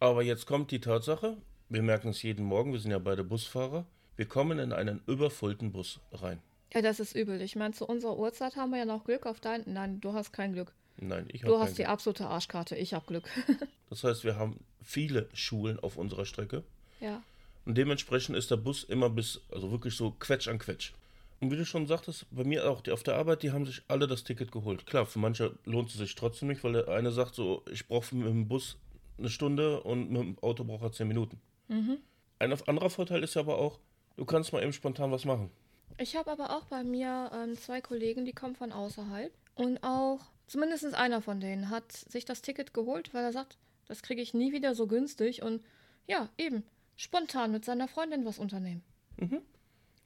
Speaker 2: Aber jetzt kommt die Tatsache, wir merken es jeden Morgen, wir sind ja beide Busfahrer, wir kommen in einen überfüllten Bus rein.
Speaker 1: Ja, das ist übel. Ich meine, zu unserer Uhrzeit haben wir ja noch Glück auf dein. Nein, du hast kein Glück.
Speaker 2: Nein, ich
Speaker 1: Du
Speaker 2: habe
Speaker 1: hast
Speaker 2: kein
Speaker 1: die
Speaker 2: Glück.
Speaker 1: absolute Arschkarte. Ich habe Glück.
Speaker 2: Das heißt, wir haben viele Schulen auf unserer Strecke.
Speaker 1: ja.
Speaker 2: Und dementsprechend ist der Bus immer bis, also wirklich so Quetsch an Quetsch. Und wie du schon sagtest, bei mir auch, die auf der Arbeit, die haben sich alle das Ticket geholt. Klar, für manche lohnt es sich trotzdem nicht, weil der eine sagt so, ich brauche mit dem Bus eine Stunde und mit dem Auto braucht er zehn Minuten. Ein anderer Vorteil ist ja aber auch, du kannst mal eben spontan was machen.
Speaker 1: Ich habe aber auch bei mir ähm, zwei Kollegen, die kommen von außerhalb. Und auch, zumindest einer von denen hat sich das Ticket geholt, weil er sagt, das kriege ich nie wieder so günstig. Und ja, eben, spontan mit seiner Freundin was unternehmen.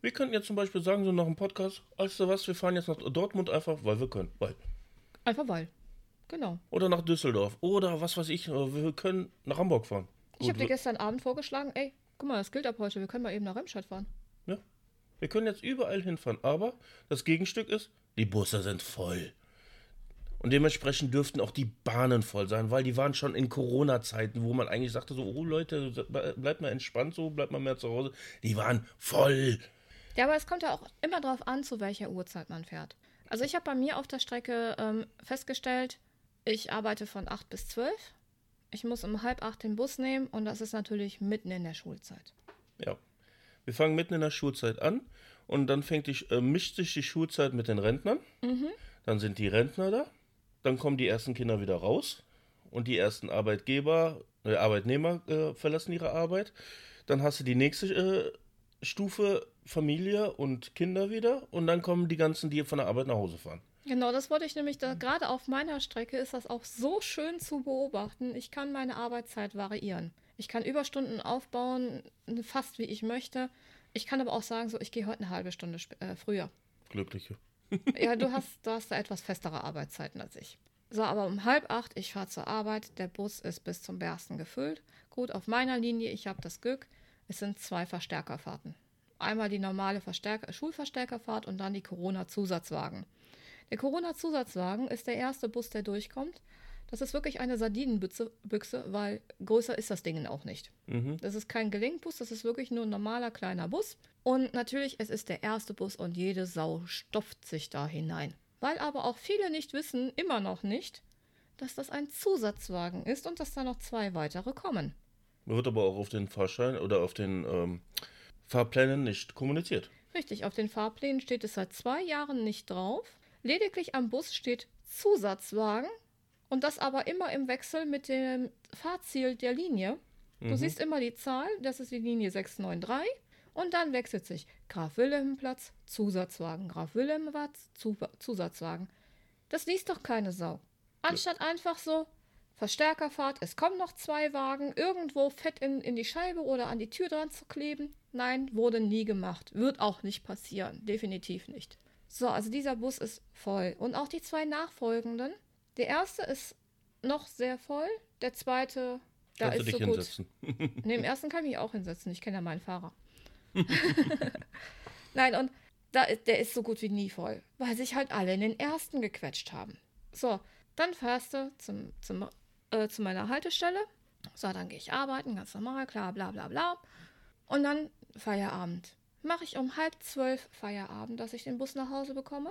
Speaker 2: Wir könnten jetzt zum Beispiel sagen, so nach dem Podcast, weißt du was, wir fahren jetzt nach Dortmund einfach, weil wir können. Weil.
Speaker 1: Einfach weil. Genau.
Speaker 2: Oder nach Düsseldorf. Oder was weiß ich, äh, wir können nach Hamburg fahren.
Speaker 1: Ich habe dir gestern Abend vorgeschlagen, ey, guck mal, das gilt ab heute, wir können mal eben nach Remscheid fahren.
Speaker 2: Wir können jetzt überall hinfahren, aber das Gegenstück ist, die Busse sind voll. Und dementsprechend dürften auch die Bahnen voll sein, weil die waren schon in Corona-Zeiten, wo man eigentlich sagte so, oh Leute, bleibt mal entspannt so, bleibt mal mehr zu Hause. Die waren voll.
Speaker 1: Ja, aber es kommt ja auch immer darauf an, zu welcher Uhrzeit man fährt. Also ich habe bei mir auf der Strecke ähm, festgestellt, ich arbeite von 8 bis 12. Ich muss um halb acht den Bus nehmen und das ist natürlich mitten in der Schulzeit.
Speaker 2: Ja. Wir fangen mitten in der Schulzeit an und dann fängt die, äh, mischt sich die Schulzeit mit den Rentnern. Dann sind die Rentner da. Dann kommen die ersten Kinder wieder raus und die ersten Arbeitgeber, äh, Arbeitnehmer äh, verlassen ihre Arbeit. Dann hast du die nächste äh, Stufe Familie und Kinder wieder und dann kommen die ganzen, die von der Arbeit nach Hause fahren.
Speaker 1: Genau, das wollte ich nämlich, da, gerade auf meiner Strecke ist das auch so schön zu beobachten. Ich kann meine Arbeitszeit variieren. Ich kann Überstunden aufbauen, fast wie ich möchte. Ich kann aber auch sagen, so, ich gehe heute eine halbe Stunde äh, früher.
Speaker 2: Glückliche.
Speaker 1: Ja, du hast, du hast da etwas festere Arbeitszeiten als ich. So, aber um halb acht, ich fahre zur Arbeit, der Bus ist bis zum Bersten gefüllt. Gut, auf meiner Linie, ich habe das Glück, es sind zwei Verstärkerfahrten. Einmal die normale Verstärker Schulverstärkerfahrt und dann die Corona-Zusatzwagen. Der Corona-Zusatzwagen ist der erste Bus, der durchkommt. Das ist wirklich eine Sardinenbüchse, Büchse, weil größer ist das Ding auch nicht.
Speaker 2: Mhm.
Speaker 1: Das ist kein Gelenkbus, das ist wirklich nur ein normaler kleiner Bus. Und natürlich, es ist der erste Bus und jede Sau stopft sich da hinein. Weil aber auch viele nicht wissen, immer noch nicht, dass das ein Zusatzwagen ist und dass da noch zwei weitere kommen.
Speaker 2: Wird aber auch auf den Fahrschein oder auf den ähm, Fahrplänen nicht kommuniziert.
Speaker 1: Richtig, auf den Fahrplänen steht es seit zwei Jahren nicht drauf. Lediglich am Bus steht Zusatzwagen und das aber immer im Wechsel mit dem Fahrziel der Linie. Du siehst immer die Zahl, das ist die Linie 693 und dann wechselt sich Graf Wilhelmplatz, Zusatzwagen, Graf Wilhelmplatz, Zu Zusatzwagen. Das liest doch keine Sau. Anstatt einfach so Verstärkerfahrt, es kommen noch zwei Wagen, irgendwo fett in, in die Scheibe oder an die Tür dran zu kleben. Nein, wurde nie gemacht. Wird auch nicht passieren. Definitiv nicht. So, also dieser Bus ist voll. Und auch die zwei nachfolgenden. Der erste ist noch sehr voll. Der zweite, da
Speaker 2: Kannst du
Speaker 1: ist
Speaker 2: dich
Speaker 1: so gut.
Speaker 2: hinsetzen.
Speaker 1: Ne, im ersten kann ich mich auch hinsetzen. Ich kenne ja meinen Fahrer. Nein, und da, ist- der ist so gut wie nie voll, weil sich halt alle in den ersten gequetscht haben. So, dann fährst du zum, zum, äh, zu meiner Haltestelle. So, dann gehe ich arbeiten, ganz normal, klar, bla bla bla. Und dann Feierabend. Mache ich um halb zwölf Feierabend, dass ich den Bus nach Hause bekomme?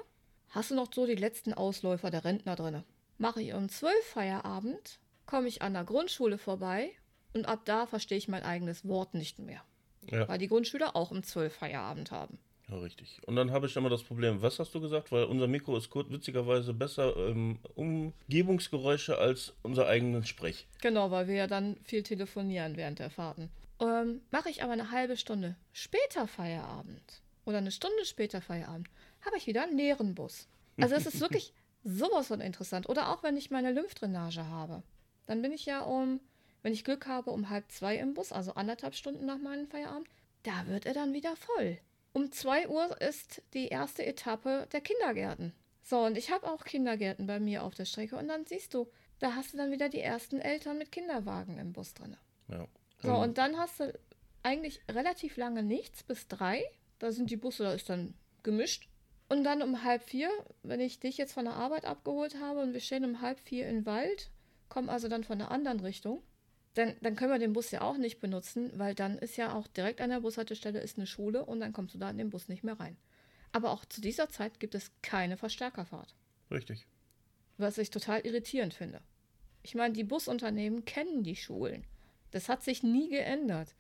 Speaker 1: Hast du noch so die letzten Ausläufer der Rentner drinne? Mache ich um zwölf Feierabend, komme ich an der Grundschule vorbei und ab da verstehe ich mein eigenes Wort nicht mehr.
Speaker 2: Ja.
Speaker 1: Weil die Grundschüler auch um zwölf Feierabend haben.
Speaker 2: Ja, richtig. Und dann habe ich immer das Problem, was hast du gesagt? Weil unser Mikro ist kurz, witzigerweise besser ähm, Umgebungsgeräusche als unser eigenes Sprech.
Speaker 1: Genau, weil wir ja dann viel telefonieren während der Fahrten. Ähm, Mache ich aber eine halbe Stunde später Feierabend oder eine Stunde später Feierabend, habe ich wieder einen leeren Bus. Also es ist wirklich sowas von interessant. Oder auch wenn ich meine Lymphdrainage habe. Dann bin ich ja um, wenn ich Glück habe, um halb zwei im Bus, also anderthalb Stunden nach meinem Feierabend. Da wird er dann wieder voll. um 2 Uhr ist die erste Etappe der Kindergärten. So, und ich habe auch Kindergärten bei mir auf der Strecke. Und dann siehst du, da hast du dann wieder die ersten Eltern mit Kinderwagen im Bus drin.
Speaker 2: Ja.
Speaker 1: So, und dann hast du eigentlich relativ lange nichts, bis drei. Da sind die Busse, da ist dann gemischt. Und dann um halb vier, wenn ich dich jetzt von der Arbeit abgeholt habe und wir stehen um halb vier im Wald, kommen also dann von der anderen Richtung, dann, dann können wir den Bus ja auch nicht benutzen, weil dann ist ja auch direkt an der Bushaltestelle ist eine Schule und dann kommst du da in den Bus nicht mehr rein. Aber auch zu dieser Zeit gibt es keine Verstärkerfahrt,
Speaker 2: Richtig.
Speaker 1: was ich total irritierend finde. Ich meine, die Busunternehmen kennen die Schulen. Das hat sich nie geändert.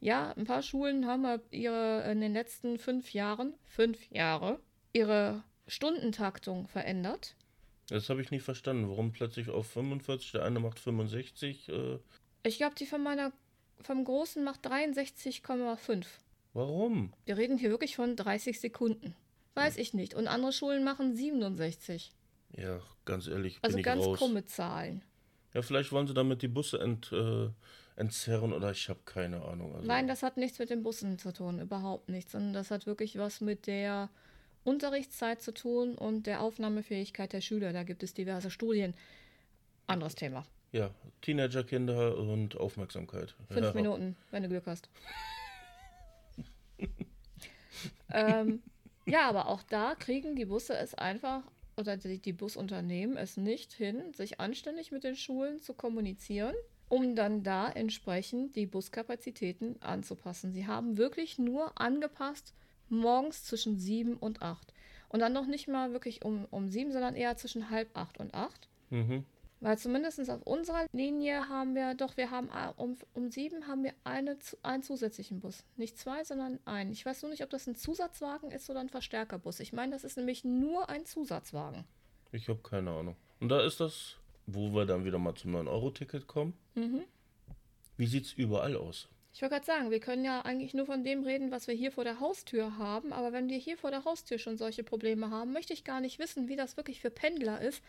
Speaker 1: Ja, ein paar Schulen haben ihre in den letzten fünf Jahren, fünf Jahre, ihre Stundentaktung verändert.
Speaker 2: Das habe ich nie verstanden. Warum plötzlich auf 45, der eine macht 65? Äh,
Speaker 1: Ich glaube, die von meiner, vom Großen macht 63,5.
Speaker 2: warum?
Speaker 1: Wir reden hier wirklich von 30 Sekunden. Weiß ich nicht. Und andere Schulen machen 67.
Speaker 2: Ja, ganz ehrlich,
Speaker 1: Also ganz
Speaker 2: raus.
Speaker 1: krumme Zahlen.
Speaker 2: Ja, vielleicht wollen sie damit die Busse ent, äh, entzerren oder ich habe keine Ahnung. Also,
Speaker 1: Nein, das hat nichts mit den Bussen zu tun, überhaupt nichts. Sondern das hat wirklich was mit der Unterrichtszeit zu tun und der Aufnahmefähigkeit der Schüler. Da gibt es diverse Studien. Anderes Thema.
Speaker 2: Ja, Teenagerkinder und Aufmerksamkeit.
Speaker 1: Fünf
Speaker 2: ja.
Speaker 1: Minuten, wenn du Glück hast. ähm, ja, aber auch da kriegen die Busse es einfach, oder die, die Busunternehmen es nicht hin, sich anständig mit den Schulen zu kommunizieren, um dann da entsprechend die Buskapazitäten anzupassen. Sie haben wirklich nur angepasst morgens zwischen sieben und acht. Und dann noch nicht mal wirklich um, um sieben, sondern eher zwischen halb acht und acht.
Speaker 2: Mhm.
Speaker 1: Weil zumindest auf unserer Linie haben wir, doch, wir haben äh, um, um sieben haben wir eine, einen zusätzlichen Bus. Nicht zwei, sondern einen. Ich weiß nur nicht, ob das ein Zusatzwagen ist oder ein Verstärkerbus. Ich meine, das ist nämlich nur ein Zusatzwagen.
Speaker 2: Ich habe keine Ahnung. Und da ist das, wo wir dann wieder mal zum 9-Euro-Ticket kommen.
Speaker 1: Mhm.
Speaker 2: Wie sieht's überall aus?
Speaker 1: Ich wollte gerade sagen, wir können ja eigentlich nur von dem reden, was wir hier vor der Haustür haben. Aber wenn wir hier vor der Haustür schon solche Probleme haben, möchte ich gar nicht wissen, wie das wirklich für Pendler ist,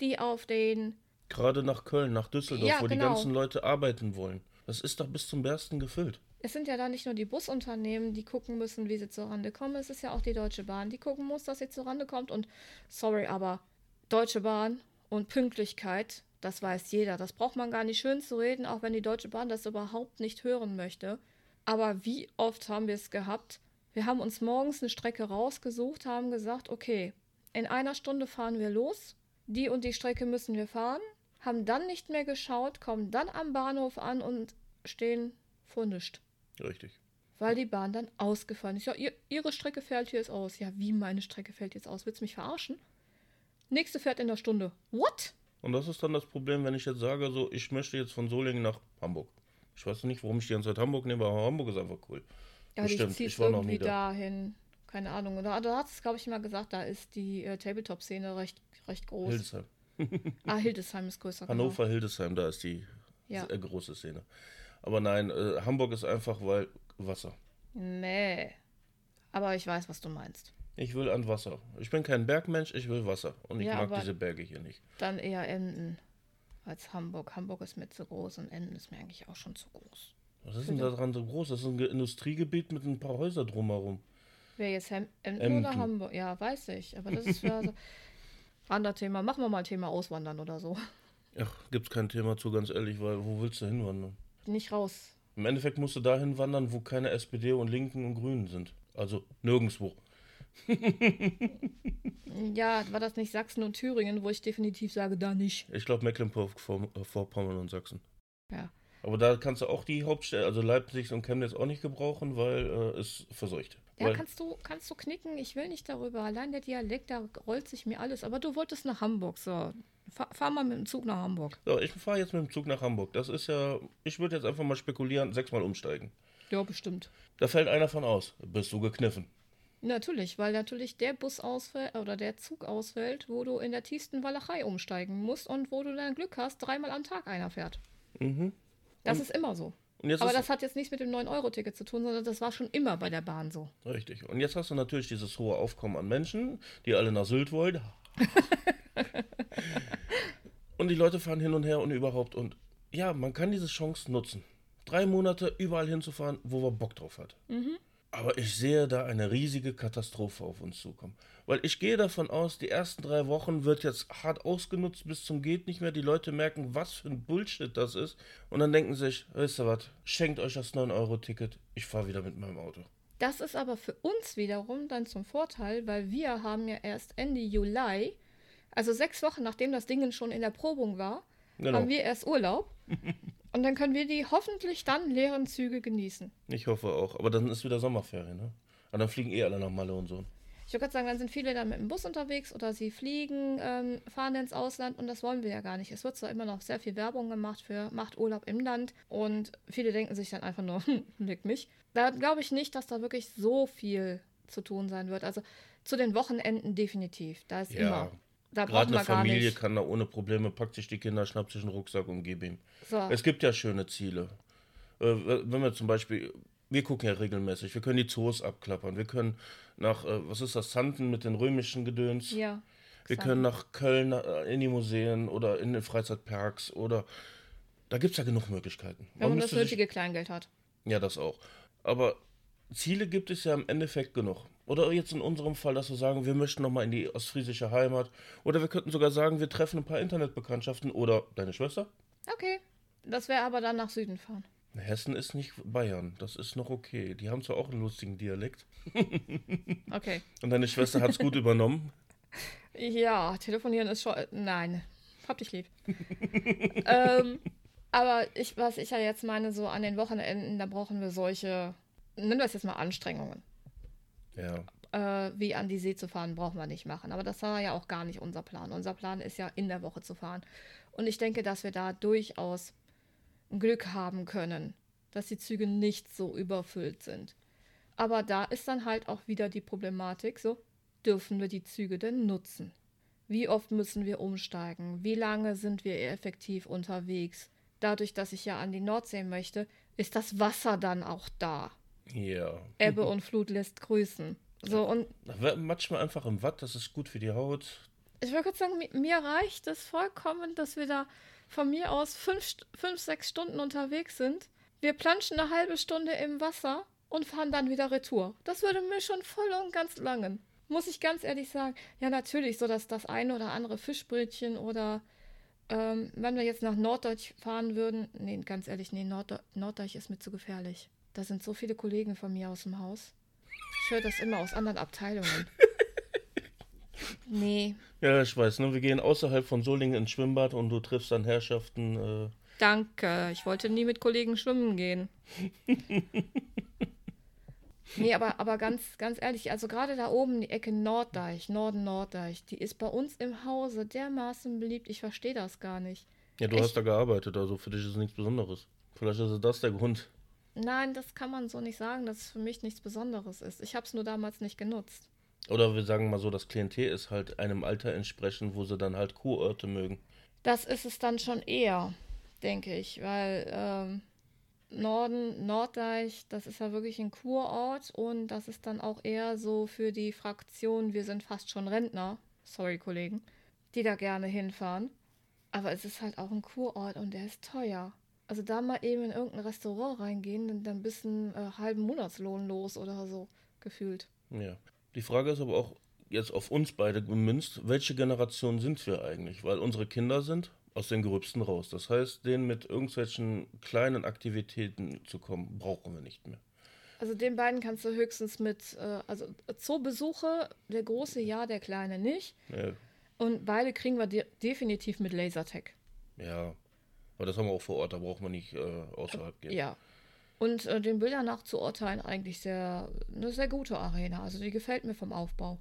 Speaker 1: die auf den
Speaker 2: Gerade nach Köln, nach Düsseldorf,
Speaker 1: Ja,
Speaker 2: wo die
Speaker 1: genau.
Speaker 2: ganzen Leute arbeiten wollen. Das ist doch bis zum Bersten gefüllt.
Speaker 1: Es sind ja da nicht nur die Busunternehmen, die gucken müssen, wie sie zurande kommen. Es ist ja auch die Deutsche Bahn, die gucken muss, dass sie zurande kommt. Und sorry, aber Deutsche Bahn und Pünktlichkeit, das weiß jeder. Das braucht man gar nicht schön zu reden, auch wenn die Deutsche Bahn das überhaupt nicht hören möchte. Aber wie oft haben wir es gehabt? Wir haben uns morgens eine Strecke rausgesucht, haben gesagt, okay, in einer Stunde fahren wir los. Die und die Strecke müssen wir fahren. Haben dann nicht mehr geschaut, kommen dann am Bahnhof an und stehen vor nichts.
Speaker 2: Richtig.
Speaker 1: Weil die Bahn dann ausgefallen ist. Ja, ihr, ihre Strecke fällt jetzt aus. Ja, wie meine Strecke fällt jetzt aus? Willst du mich verarschen? Nächste fährt in der Stunde. What?
Speaker 2: Und das ist dann das Problem, wenn ich jetzt sage, so, ich möchte jetzt von Solingen nach Hamburg. Ich weiß nicht, warum ich die ganze Zeit Hamburg nehme, aber Hamburg ist einfach cool.
Speaker 1: Ja,
Speaker 2: Bestimmt, ich war noch
Speaker 1: irgendwie
Speaker 2: nie da.
Speaker 1: dahin. Keine Ahnung. Oder du hast es, glaube ich, mal gesagt, da ist die äh, Tabletop-Szene recht, recht groß.
Speaker 2: Hildesheim.
Speaker 1: Ah, Hildesheim ist größer.
Speaker 2: Hannover, Hildesheim, da ist die
Speaker 1: Ja.
Speaker 2: äh, große Szene. Aber nein, äh, Hamburg ist einfach, weil Wasser.
Speaker 1: Genau. Nee. Aber ich weiß, was du meinst.
Speaker 2: Ich will an Wasser. Ich bin kein Bergmensch, ich will Wasser. Und ich
Speaker 1: Ja,
Speaker 2: mag diese Berge hier nicht.
Speaker 1: Dann eher Emden als Hamburg. Hamburg ist mir zu groß und Emden ist mir eigentlich auch schon zu groß.
Speaker 2: Was ist denn da dran so groß? Das ist ein Ge- Industriegebiet mit ein paar Häusern drumherum.
Speaker 1: Wer jetzt Hem Emden,
Speaker 2: Emden.
Speaker 1: oder Hamburg? Ja, weiß ich. Aber das ist für so anderes Thema. Machen wir mal Thema Auswandern oder so.
Speaker 2: Ach, gibt's kein Thema zu, ganz ehrlich, weil wo willst du hinwandern?
Speaker 1: Nicht raus.
Speaker 2: Im Endeffekt musst du dahin wandern, wo keine SPD und Linken und Grünen sind. Also nirgendwo.
Speaker 1: Ja, war das nicht Sachsen und Thüringen, wo ich definitiv sage, da nicht.
Speaker 2: Ich glaube Mecklenburg-Vorpommern und Sachsen.
Speaker 1: Ja.
Speaker 2: Aber da kannst du auch die Hauptstädte, also Leipzig und Chemnitz auch nicht gebrauchen, weil äh, es verseucht.
Speaker 1: Ja,
Speaker 2: weil,
Speaker 1: kannst du, kannst du knicken. Ich will nicht darüber. Allein der Dialekt, da rollt sich mir alles. Aber du wolltest nach Hamburg, so. Fahr, fahr mal mit dem Zug nach Hamburg.
Speaker 2: so, ich fahre jetzt mit dem Zug nach Hamburg. Das ist ja, ich würde jetzt einfach mal spekulieren, sechsmal umsteigen.
Speaker 1: Ja, bestimmt.
Speaker 2: Da fällt einer von aus. Bist du gekniffen.
Speaker 1: Natürlich, weil natürlich der Bus ausfällt oder der Zug ausfällt, wo du in der tiefsten Walachei umsteigen musst und wo du dann Glück hast, dreimal am Tag einer fährt.
Speaker 2: Mhm.
Speaker 1: Das ist immer so.
Speaker 2: Und
Speaker 1: Aber das hat jetzt nichts mit dem 9-Euro-Ticket zu tun, sondern das war schon immer bei der Bahn so.
Speaker 2: Richtig. Und jetzt hast du natürlich dieses hohe Aufkommen an Menschen, die alle nach Sylt wollen. und die Leute fahren hin und her und überhaupt. Und ja, man kann diese Chance nutzen. Drei Monate überall hinzufahren, wo man Bock drauf hat. Aber ich sehe da eine riesige Katastrophe auf uns zukommen. Weil ich gehe davon aus, die ersten drei Wochen wird jetzt hart ausgenutzt bis zum geht nicht mehr. Die Leute merken, was für ein Bullshit das ist. Und dann denken sich, weißt du was, schenkt euch das 9-Euro-Ticket, ich fahre wieder mit meinem Auto.
Speaker 1: Das ist aber für uns wiederum dann zum Vorteil, weil wir haben ja erst Ende Juli, also sechs Wochen nachdem das Ding schon in der Probung war,
Speaker 2: Genau.
Speaker 1: haben wir erst Urlaub. Und dann können wir die hoffentlich dann leeren Züge genießen.
Speaker 2: Ich hoffe auch. Aber dann ist wieder Sommerferien, ne? Und dann fliegen eh alle nach Malle und so.
Speaker 1: Ich würde gerade sagen, dann sind viele dann mit dem Bus unterwegs oder sie fliegen, ähm, fahren ins Ausland und das wollen wir ja gar nicht. Es wird zwar immer noch sehr viel Werbung gemacht für macht Urlaub im Land und viele denken sich dann einfach nur, hm, leck mich. Da glaube ich nicht, dass da wirklich so viel zu tun sein wird. Also zu den Wochenenden definitiv. Da ist
Speaker 2: Ja.
Speaker 1: immer. Da
Speaker 2: Gerade eine
Speaker 1: man
Speaker 2: Familie
Speaker 1: nicht.
Speaker 2: kann da ohne Probleme, packt sich die Kinder, schnappt sich einen Rucksack und gib ihm.
Speaker 1: So.
Speaker 2: Es gibt ja schöne Ziele. Äh, wenn wir zum Beispiel, wir gucken ja regelmäßig, wir können die Zoos abklappern, wir können nach, äh, was ist das, Santen mit den römischen Gedöns,
Speaker 1: Ja.
Speaker 2: wir
Speaker 1: Xanten.
Speaker 2: können nach Köln äh, in die Museen oder in den Freizeitparks oder, da gibt es ja genug Möglichkeiten.
Speaker 1: Wenn man das
Speaker 2: müsste sich-
Speaker 1: nötige Kleingeld hat.
Speaker 2: Ja, das auch. Aber Ziele gibt es ja im Endeffekt genug. Oder jetzt in unserem Fall, dass wir sagen, wir möchten nochmal in die ostfriesische Heimat. Oder wir könnten sogar sagen, wir treffen ein paar Internetbekanntschaften. Oder deine Schwester?
Speaker 1: Okay. Das wäre aber dann nach Süden fahren.
Speaker 2: Hessen ist nicht Bayern. Das ist noch okay. Die haben zwar auch einen lustigen Dialekt.
Speaker 1: Okay.
Speaker 2: Und deine Schwester hat es gut übernommen.
Speaker 1: Ja, telefonieren ist schon. Nein, hab dich lieb. ähm, aber ich, was ich ja jetzt meine, so an den Wochenenden, da brauchen wir solche, nennen wir es jetzt mal Anstrengungen.
Speaker 2: Ja.
Speaker 1: Äh, wie an die See zu fahren, brauchen wir nicht machen. Aber das war ja auch gar nicht unser Plan. Unser Plan ist ja in der Woche zu fahren. Und ich denke, dass wir da durchaus Glück haben können, dass die Züge nicht so überfüllt sind. Aber da ist dann halt auch wieder die Problematik, so dürfen wir die Züge denn nutzen? Wie oft müssen wir umsteigen? Wie lange sind wir effektiv unterwegs? Dadurch, dass ich ja an die Nordsee möchte, ist das Wasser dann auch da.
Speaker 2: Ja.
Speaker 1: Ebbe und Flut lässt grüßen. So, und
Speaker 2: Matsch mal einfach im Watt, das ist gut für die Haut.
Speaker 1: ich würde kurz sagen, mi- mir reicht es vollkommen, dass wir da von mir aus fünf, fünf, sechs Stunden unterwegs sind. Wir planschen eine halbe Stunde im Wasser und fahren dann wieder retour. Das würde mir schon voll und ganz langen. Muss ich ganz ehrlich sagen. Ja, natürlich, so dass das eine oder andere Fischbrötchen oder ähm, wenn wir jetzt nach Norddeutsch fahren würden. Nee, ganz ehrlich, nee, Nordde Norddeutsch ist mir zu gefährlich. Da sind so viele Kollegen von mir aus dem Haus. Ich höre das immer aus anderen Abteilungen. Nee,
Speaker 2: Ja, ich weiß, ne? Wir gehen außerhalb von Solingen ins Schwimmbad und du triffst dann Herrschaften. Äh,
Speaker 1: Danke. Ich wollte nie mit Kollegen schwimmen gehen. nee, aber, aber ganz, ganz ehrlich, also gerade da oben die Ecke Norddeich, Norden Norddeich, die ist bei uns im Hause dermaßen beliebt, ich verstehe das gar nicht.
Speaker 2: ja, du
Speaker 1: Echt?
Speaker 2: hast da gearbeitet, also für dich ist es nichts Besonderes. Vielleicht ist das der Grund.
Speaker 1: Nein, das kann man so nicht sagen, dass es für mich nichts Besonderes ist. Ich habe es nur damals nicht genutzt.
Speaker 2: Oder wir sagen mal so, das Klientel ist halt einem Alter entsprechend, wo sie dann halt Kurorte mögen.
Speaker 1: Das ist es dann schon eher, denke ich, weil ähm, Norden, Norddeich, das ist ja wirklich ein Kurort und das ist dann auch eher so für die Fraktion, wir sind fast schon Rentner, sorry Kollegen, die da gerne hinfahren. Aber es ist halt auch ein Kurort und der ist teuer. Also da mal eben in irgendein Restaurant reingehen, dann, dann bist du einen äh, halben Monatslohn los oder so, gefühlt.
Speaker 2: Ja. Die Frage ist aber auch jetzt auf uns beide gemünzt, welche Generation sind wir eigentlich? Weil unsere Kinder sind aus den Gerübsten raus. Das heißt, denen mit irgendwelchen kleinen Aktivitäten zu kommen, brauchen wir nicht mehr.
Speaker 1: Also den beiden kannst du höchstens mit, äh, also Zoobesuche, der große ja, der kleine nicht.
Speaker 2: Ja,
Speaker 1: Und beide kriegen wir de definitiv mit Lasertag.
Speaker 2: ja. Aber das haben wir auch vor Ort, da braucht man nicht äh, außerhalb gehen.
Speaker 1: Ja. Und äh, den Bildern nach zu urteilen, eigentlich sehr, eine sehr gute Arena. Also die gefällt mir vom Aufbau.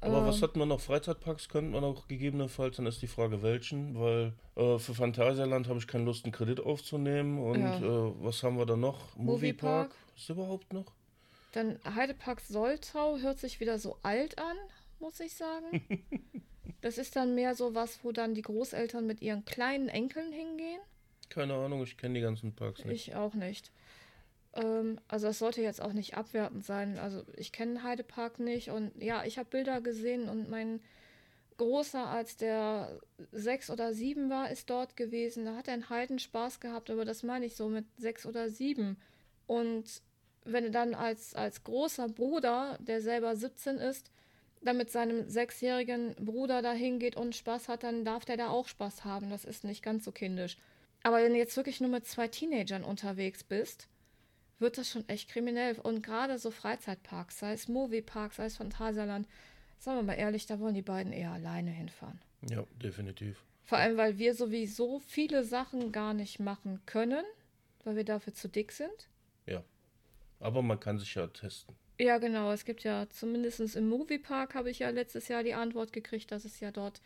Speaker 2: Aber was
Speaker 1: Ähm,
Speaker 2: hat man noch? Freizeitparks könnte man auch gegebenenfalls, dann ist die Frage welchen, weil äh, für Phantasialand habe ich keine Lust, einen Kredit aufzunehmen. Und
Speaker 1: Ja.
Speaker 2: äh, was haben wir da noch?
Speaker 1: Moviepark.
Speaker 2: Moviepark? Ist überhaupt noch?
Speaker 1: Dann Heidepark Soltau hört sich wieder so alt an, muss ich sagen. das ist dann mehr so was, wo dann die Großeltern mit ihren kleinen Enkeln hingehen.
Speaker 2: Keine Ahnung, ich kenne die ganzen Parks nicht.
Speaker 1: Ich auch nicht. Ähm, also das sollte jetzt auch nicht abwertend sein. Also ich kenne Heidepark nicht und ja, ich habe Bilder gesehen und mein Großer, als der sechs oder sieben war, ist dort gewesen. Da hat er einen Heiden Spaß gehabt, aber das meine ich so mit sechs oder sieben. Und wenn du dann als, als großer Bruder, der selber 17 ist, dann mit seinem sechsjährigen Bruder dahin geht und Spaß hat, dann darf der da auch Spaß haben. Das ist nicht ganz so kindisch. Aber wenn du jetzt wirklich nur mit zwei Teenagern unterwegs bist, wird das schon echt kriminell. Und gerade so Freizeitparks, sei es Movieparks, sei es Phantasialand, sagen wir mal ehrlich, da wollen die beiden eher alleine hinfahren.
Speaker 2: Ja, definitiv.
Speaker 1: Vor allem, weil wir sowieso viele Sachen gar nicht machen können, weil wir dafür zu dick sind.
Speaker 2: Ja. Aber man kann sich ja testen.
Speaker 1: Ja, genau. Es gibt ja zumindest im Moviepark habe ich ja letztes Jahr die Antwort gekriegt, dass es ja dort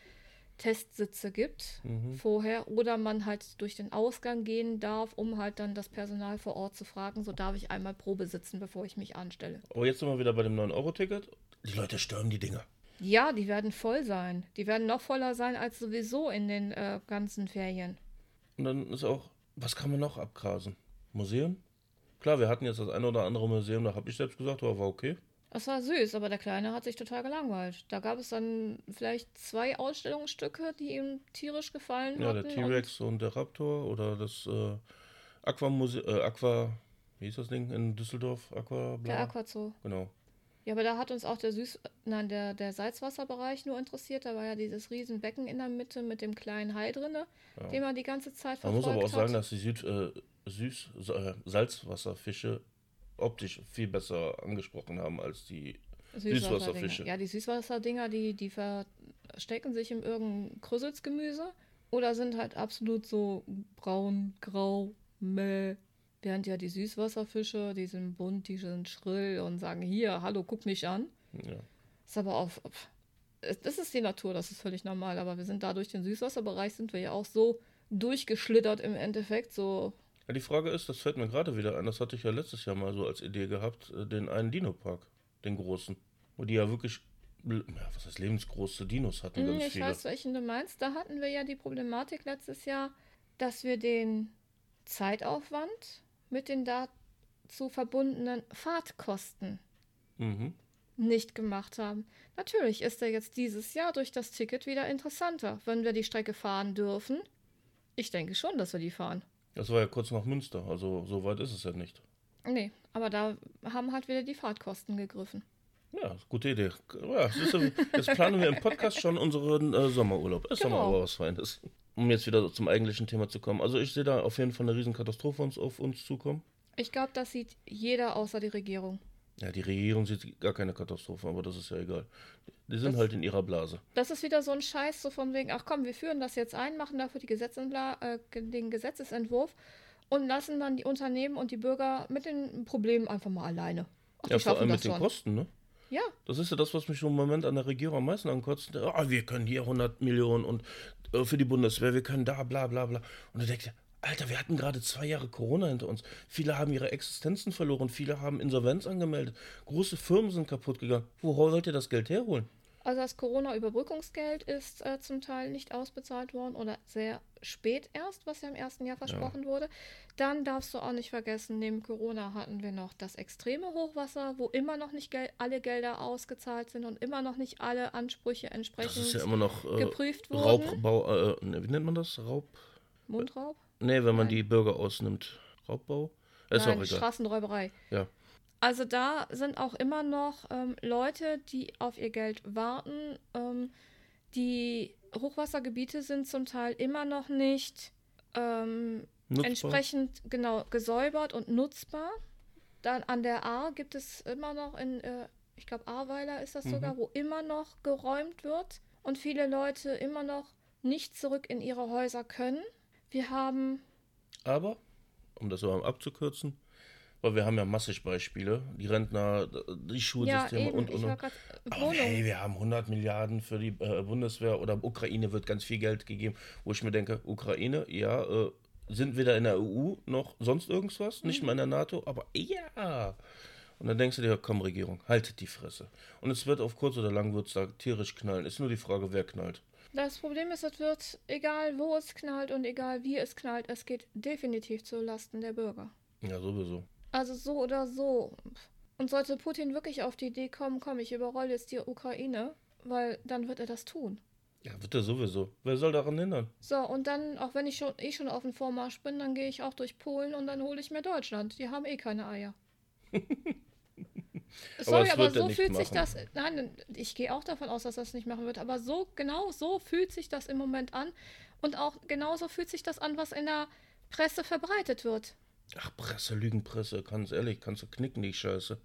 Speaker 1: Testsitze gibt
Speaker 2: Mhm.
Speaker 1: vorher oder man halt durch den Ausgang gehen darf, um halt dann das Personal vor Ort zu fragen, so darf ich einmal Probe sitzen, bevor ich mich anstelle.
Speaker 2: Aber jetzt sind wir wieder bei dem 9-Euro-Ticket. Die Leute stürmen die Dinger.
Speaker 1: Ja, die werden voll sein. Die werden noch voller sein als sowieso in den äh, ganzen Ferien.
Speaker 2: Und dann ist auch, was kann man noch abgrasen? Museum? Klar, wir hatten jetzt das eine oder andere Museum, da habe ich selbst gesagt, aber war okay.
Speaker 1: Das war süß, aber der Kleine hat sich total gelangweilt. Da gab es dann vielleicht zwei Ausstellungsstücke, die ihm tierisch gefallen
Speaker 2: Ja,
Speaker 1: hatten.
Speaker 2: der T-Rex und der Raptor oder das äh, Aquamuseum, äh, Aqua, wie hieß das Ding in Düsseldorf? Aqua,
Speaker 1: Und
Speaker 2: bla.
Speaker 1: der Aquazoo.
Speaker 2: Genau.
Speaker 1: Ja, aber da hat uns auch der Süß, nein, der, der Salzwasserbereich nur interessiert. Da war ja dieses Riesenbecken in der Mitte mit dem kleinen Hai drinne,
Speaker 2: Ja.
Speaker 1: den man die ganze Zeit
Speaker 2: Man
Speaker 1: verfolgt
Speaker 2: muss aber auch
Speaker 1: hat.
Speaker 2: sagen, dass die Süd, äh, Süß, äh, Salzwasserfische optisch viel besser angesprochen haben als die. Süßwasserfische.
Speaker 1: Ja, die Süßwasserdinger, die, die verstecken sich in irgendeinem Krüsselsgemüse oder sind halt absolut so braun, grau, mäh. Während ja die Süßwasserfische, die sind bunt, die sind schrill und sagen, hier, hallo, guck mich an.
Speaker 2: Ja.
Speaker 1: Ist aber auch, das ist die Natur, das ist völlig normal, aber wir sind da durch den Süßwasserbereich, sind wir ja auch so durchgeschlittert im Endeffekt, so,
Speaker 2: ja, die Frage ist, das fällt mir gerade wieder ein, das hatte ich ja letztes Jahr mal so als Idee gehabt, äh, den einen Dino-Park, den großen. Wo die ja wirklich, ja, was heißt lebensgroße Dinos hatten,
Speaker 1: Hm,
Speaker 2: ganz
Speaker 1: ich
Speaker 2: viele.
Speaker 1: weiß, welchen du meinst, da hatten wir ja die Problematik letztes Jahr, dass wir den Zeitaufwand mit den dazu verbundenen Fahrtkosten
Speaker 2: Mhm.
Speaker 1: nicht gemacht haben. Natürlich ist er jetzt dieses Jahr durch das Ticket wieder interessanter, wenn wir die Strecke fahren dürfen. Ich denke schon, dass wir die fahren.
Speaker 2: Das war ja kurz nach Münster, also so weit ist es ja nicht.
Speaker 1: Nee, aber da haben halt wieder die Fahrtkosten gegriffen.
Speaker 2: Ja, gute Idee. Ja, du, jetzt planen wir im Podcast schon unseren äh, Sommerurlaub. Ist doch mal
Speaker 1: Genau.
Speaker 2: was Feines. Um jetzt wieder zum eigentlichen Thema zu kommen. Also ich sehe da auf jeden Fall eine Riesenkatastrophe uns, auf uns zukommen.
Speaker 1: Ich glaube, das sieht jeder außer die Regierung.
Speaker 2: Ja, die Regierung sieht gar keine Katastrophe, aber das ist ja egal. Die sind
Speaker 1: Das-
Speaker 2: halt in ihrer Blase.
Speaker 1: Das ist wieder so ein Scheiß, so von wegen, ach komm, wir führen das jetzt ein, machen dafür äh, den Gesetzesentwurf und lassen dann die Unternehmen und die Bürger mit den Problemen einfach mal alleine. Ach,
Speaker 2: Ja, vor allem mit den
Speaker 1: schon.
Speaker 2: Kosten, ne?
Speaker 1: Ja,
Speaker 2: Das ist ja das, was mich im Moment an der Regierung am meisten ankotzt. Ah, wir können hier 100 Millionen und äh, für die Bundeswehr, wir können da, bla bla bla. Und du denkst Alter, wir hatten gerade zwei Jahre Corona hinter uns. Viele haben ihre Existenzen verloren, viele haben Insolvenz angemeldet. Große Firmen sind kaputt gegangen. Wo wollt ihr das Geld herholen?
Speaker 1: also das Corona-Überbrückungsgeld ist äh, zum Teil nicht ausbezahlt worden oder sehr spät erst, was ja im ersten Jahr versprochen wurde. Dann darfst du auch nicht vergessen, neben Corona hatten wir noch das extreme Hochwasser, wo immer noch nicht gel alle Gelder ausgezahlt sind und immer noch nicht alle Ansprüche
Speaker 2: Das
Speaker 1: entsprechend
Speaker 2: ist ja immer noch äh,
Speaker 1: geprüft wurden.
Speaker 2: Raubbau, äh, ne, wie nennt man das? Raub?
Speaker 1: Mundraub?
Speaker 2: Nee, wenn man
Speaker 1: Nein.
Speaker 2: die Bürger ausnimmt. Raubbau? Ist
Speaker 1: Nein,
Speaker 2: auch egal.
Speaker 1: Straßenräuberei.
Speaker 2: Ja.
Speaker 1: Also da sind auch immer noch ähm, Leute, die auf ihr Geld warten. Ähm, die Hochwassergebiete sind zum Teil immer noch nicht ähm, entsprechend genau gesäubert und nutzbar. Dann an der Ahr gibt es immer noch in, äh, ich glaube Ahrweiler ist das
Speaker 2: Mhm.
Speaker 1: sogar, wo immer noch geräumt wird und viele Leute immer noch nicht zurück in ihre Häuser können. Wir haben
Speaker 2: Aber, um das aber abzukürzen, weil wir haben ja massig Beispiele, die Rentner, die
Speaker 1: ja
Speaker 2: Schulsysteme
Speaker 1: eben,
Speaker 2: und, und, und.
Speaker 1: gerade
Speaker 2: Aber hey, wir haben 100 Milliarden für die äh, Bundeswehr oder Ukraine wird ganz viel Geld gegeben, wo ich mir denke, Ukraine, ja, äh, sind weder in der EU noch sonst irgendwas, nicht
Speaker 1: Mhm.
Speaker 2: mal in der NATO, aber ja. Und dann denkst du dir, komm Regierung, haltet die Fresse. Und es wird auf kurz oder lang wird's da tierisch knallen. Ist nur die Frage, wer knallt.
Speaker 1: Das Problem ist, es wird, egal wo es knallt und egal wie es knallt, es geht definitiv zu Lasten der Bürger.
Speaker 2: Ja, sowieso.
Speaker 1: Also so oder so. Und sollte Putin wirklich auf die Idee kommen, komm, ich überrolle jetzt die Ukraine, weil dann wird er das tun.
Speaker 2: Ja, wird er sowieso. Wer soll daran hindern?
Speaker 1: So, und dann, auch wenn ich schon eh schon auf dem Vormarsch bin, dann gehe ich auch durch Polen und dann hole ich mir Deutschland. Die haben eh keine Eier. Sorry, aber,
Speaker 2: wird er
Speaker 1: so fühlt sich
Speaker 2: machen.
Speaker 1: das. Nein, ich gehe auch davon aus, dass das nicht machen wird. Aber so, genau so fühlt sich das im Moment an. Und auch genauso fühlt sich das an, was in der Presse verbreitet wird.
Speaker 2: Ach, Presse, Lügenpresse, ganz ehrlich, kannst du knicken, die Scheiße.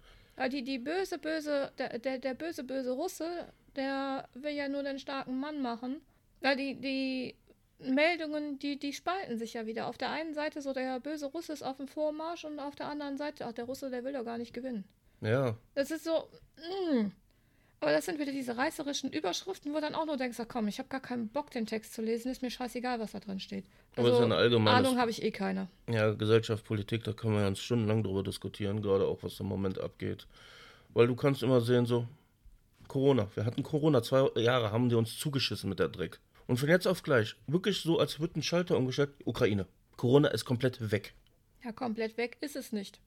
Speaker 1: Die, die böse, böse, der, der, der böse, böse Russe, der will ja nur den starken Mann machen. Die, die Meldungen, die, die spalten sich ja wieder. Auf der einen Seite so, der böse Russe ist auf dem Vormarsch und auf der anderen Seite, ach, der Russe, der will doch gar nicht gewinnen.
Speaker 2: Ja,
Speaker 1: Das ist so, mm. Aber das sind wieder diese reißerischen Überschriften, wo dann auch nur denkst, ach komm, ich habe gar keinen Bock, den Text zu lesen, ist mir scheißegal, was da drin steht.
Speaker 2: Aber es ist ein allgemeines-
Speaker 1: Ahnung habe ich eh keine.
Speaker 2: ja, Gesellschaft, Politik, da können wir ganz stundenlang drüber diskutieren, gerade auch was im Moment abgeht. Weil du kannst immer sehen, so, Corona, wir hatten Corona, zwei Jahre haben die uns zugeschissen mit der Dreck. Und von jetzt auf gleich, wirklich so, als wird ein Schalter umgestellt, Ukraine. Corona ist komplett weg.
Speaker 1: Ja, komplett weg ist es nicht.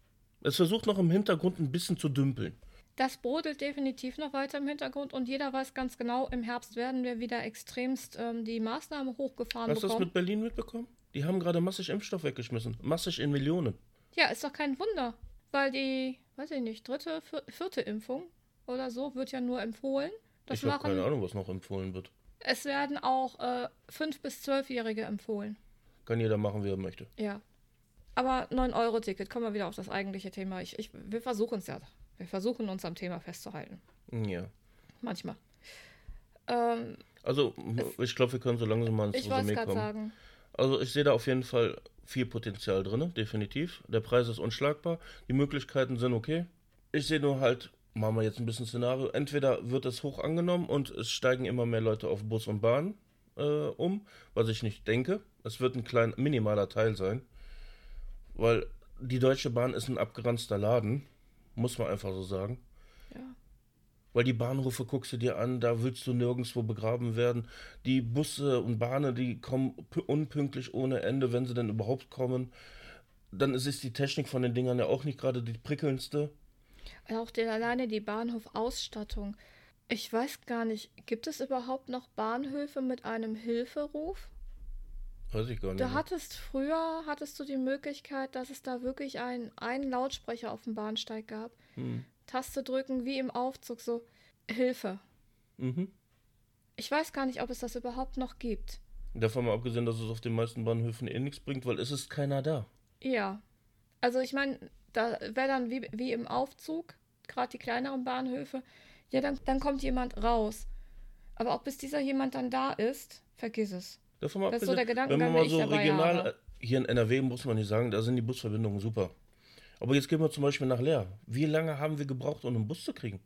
Speaker 2: Es versucht noch im Hintergrund ein bisschen zu dümpeln.
Speaker 1: Das brodelt definitiv noch weiter im Hintergrund und jeder weiß ganz genau, im Herbst werden wir wieder extremst ähm, die Maßnahmen hochgefahren
Speaker 2: Hast du das mit Berlin mitbekommen? Die haben gerade massig Impfstoff weggeschmissen. Massig in Millionen.
Speaker 1: Ja, ist doch kein Wunder, weil die, weiß ich nicht, dritte, vier- vierte Impfung oder so wird ja nur empfohlen. Das
Speaker 2: ich habe keine Ahnung, was noch empfohlen wird.
Speaker 1: es werden auch äh, 5- bis 12-Jährige empfohlen.
Speaker 2: Kann jeder machen, wie er möchte.
Speaker 1: Ja. Aber 9-Euro-Ticket, kommen wir wieder auf das eigentliche Thema. Ich, ich, wir versuchen es ja. Wir versuchen uns am Thema festzuhalten.
Speaker 2: Ja.
Speaker 1: Manchmal. Ähm,
Speaker 2: Also, ich glaube, wir können so langsam mal ins
Speaker 1: ich
Speaker 2: Resümee
Speaker 1: gerade
Speaker 2: kommen.
Speaker 1: sagen.
Speaker 2: Also, ich sehe da auf jeden Fall viel Potenzial drin, definitiv. Der Preis ist unschlagbar. Die Möglichkeiten sind okay. Ich sehe nur halt, machen wir jetzt ein bisschen Szenario. Entweder wird es hoch angenommen und es steigen immer mehr Leute auf Bus und Bahn äh, um, was ich nicht denke. Es wird ein klein, minimaler Teil sein. Weil die Deutsche Bahn ist ein abgeranzter Laden. Muss man einfach so sagen.
Speaker 1: Ja.
Speaker 2: Weil die Bahnhöfe guckst du dir an, da willst du nirgendwo begraben werden. Die Busse und Bahnen, die kommen pü- unpünktlich ohne Ende, wenn sie denn überhaupt kommen. Dann ist es die Technik von den Dingern ja auch nicht gerade die prickelndste.
Speaker 1: Auch die, alleine die Bahnhofausstattung. Ich weiß gar nicht, gibt es überhaupt noch Bahnhöfe mit einem Hilferuf?
Speaker 2: Weiß ich gar nicht.
Speaker 1: Du hattest früher, hattest du die Möglichkeit, dass es da wirklich ein, einen Lautsprecher auf dem Bahnsteig gab.
Speaker 2: Hm.
Speaker 1: Taste drücken, wie im Aufzug, so Hilfe.
Speaker 2: Mhm.
Speaker 1: Ich weiß gar nicht, ob es das überhaupt noch gibt.
Speaker 2: Davon mal abgesehen, dass es auf den meisten Bahnhöfen eh nichts bringt, weil es ist keiner da.
Speaker 1: Ja. Also ich meine, da wäre dann wie, wie im Aufzug, gerade die kleineren Bahnhöfe, ja, dann, dann kommt jemand raus. Aber auch bis dieser jemand dann da ist, vergiss es.
Speaker 2: Davon mal
Speaker 1: Das ist so der
Speaker 2: wenn man mal so regional,
Speaker 1: habe.
Speaker 2: äh, hier in NRW muss man nicht sagen, da sind die Busverbindungen super. Aber jetzt gehen wir zum Beispiel nach Leer. Wie lange haben wir gebraucht, um einen Bus zu kriegen?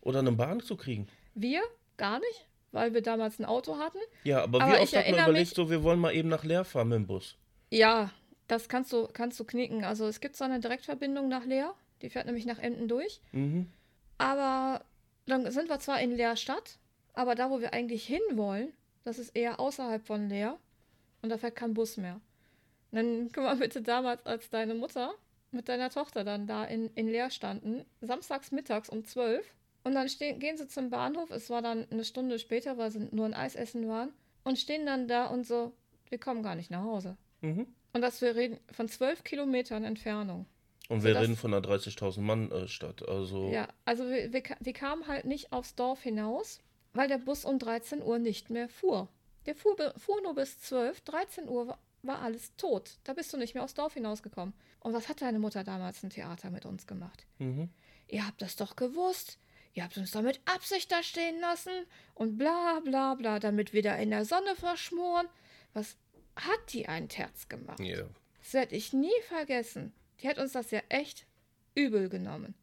Speaker 2: Oder eine Bahn zu kriegen?
Speaker 1: Wir gar nicht, weil wir damals ein Auto hatten.
Speaker 2: Ja, aber,
Speaker 1: Aber
Speaker 2: wie oft hat man überlegt,
Speaker 1: mich-
Speaker 2: so, wir wollen mal eben nach Leer fahren mit dem Bus?
Speaker 1: Ja, das kannst du, kannst du knicken. Also es gibt so eine Direktverbindung nach Leer, die fährt nämlich nach Emden durch.
Speaker 2: Mhm.
Speaker 1: Aber dann sind wir zwar in Leerstadt, aber da, wo wir eigentlich hinwollen, das ist eher außerhalb von Leer und da fährt kein Bus mehr. Und dann guck mal bitte damals, als deine Mutter mit deiner Tochter dann da in, in Leer standen, samstags mittags um 12 und dann stehen, gehen sie zum Bahnhof, es war dann eine Stunde später, weil sie nur ein Eis essen waren und stehen dann da und so, wir kommen gar nicht nach Hause.
Speaker 2: Mhm.
Speaker 1: Und dass wir reden von 12 Kilometern Entfernung.
Speaker 2: Und wir
Speaker 1: das-
Speaker 2: reden von einer 30.000 Mann äh, Stadt. Also
Speaker 1: Ja, also wir, wir, wir kamen halt nicht aufs Dorf hinaus, weil der Bus um 13 Uhr nicht mehr fuhr. Der fuhr, fuhr nur bis 12, 13 Uhr war, war alles tot. Da bist du nicht mehr aufs Dorf hinausgekommen. Und was hat deine Mutter damals ein Theater mit uns gemacht?
Speaker 2: mhm.
Speaker 1: Ihr habt das doch gewusst. Ihr habt uns doch mit Absicht da stehen lassen und bla bla bla, damit wir da in der Sonne verschmoren. Was hat die ein Terz gemacht?
Speaker 2: ja.
Speaker 1: Das werde ich nie vergessen. Die hat uns das ja echt übel genommen.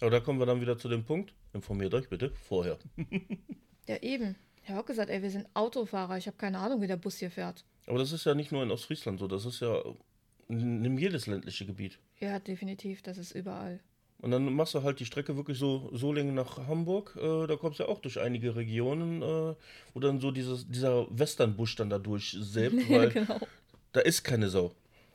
Speaker 2: Aber da kommen wir dann wieder zu dem Punkt. Informiert euch bitte vorher.
Speaker 1: Ja, eben. Ich habe auch gesagt, ey, wir sind Autofahrer. Ich habe keine Ahnung, wie der Bus hier fährt.
Speaker 2: Aber das ist ja nicht nur in Ostfriesland so, das ist ja in jedes ländliche Gebiet.
Speaker 1: Ja, definitiv. Das ist überall.
Speaker 2: Und dann machst du halt die Strecke wirklich so Solingen nach Hamburg. Äh, da kommst du ja auch durch einige Regionen, äh, wo dann so dieses, dieser Westernbusch dann da durchsäbt, weil
Speaker 1: genau.
Speaker 2: da ist keine Sau.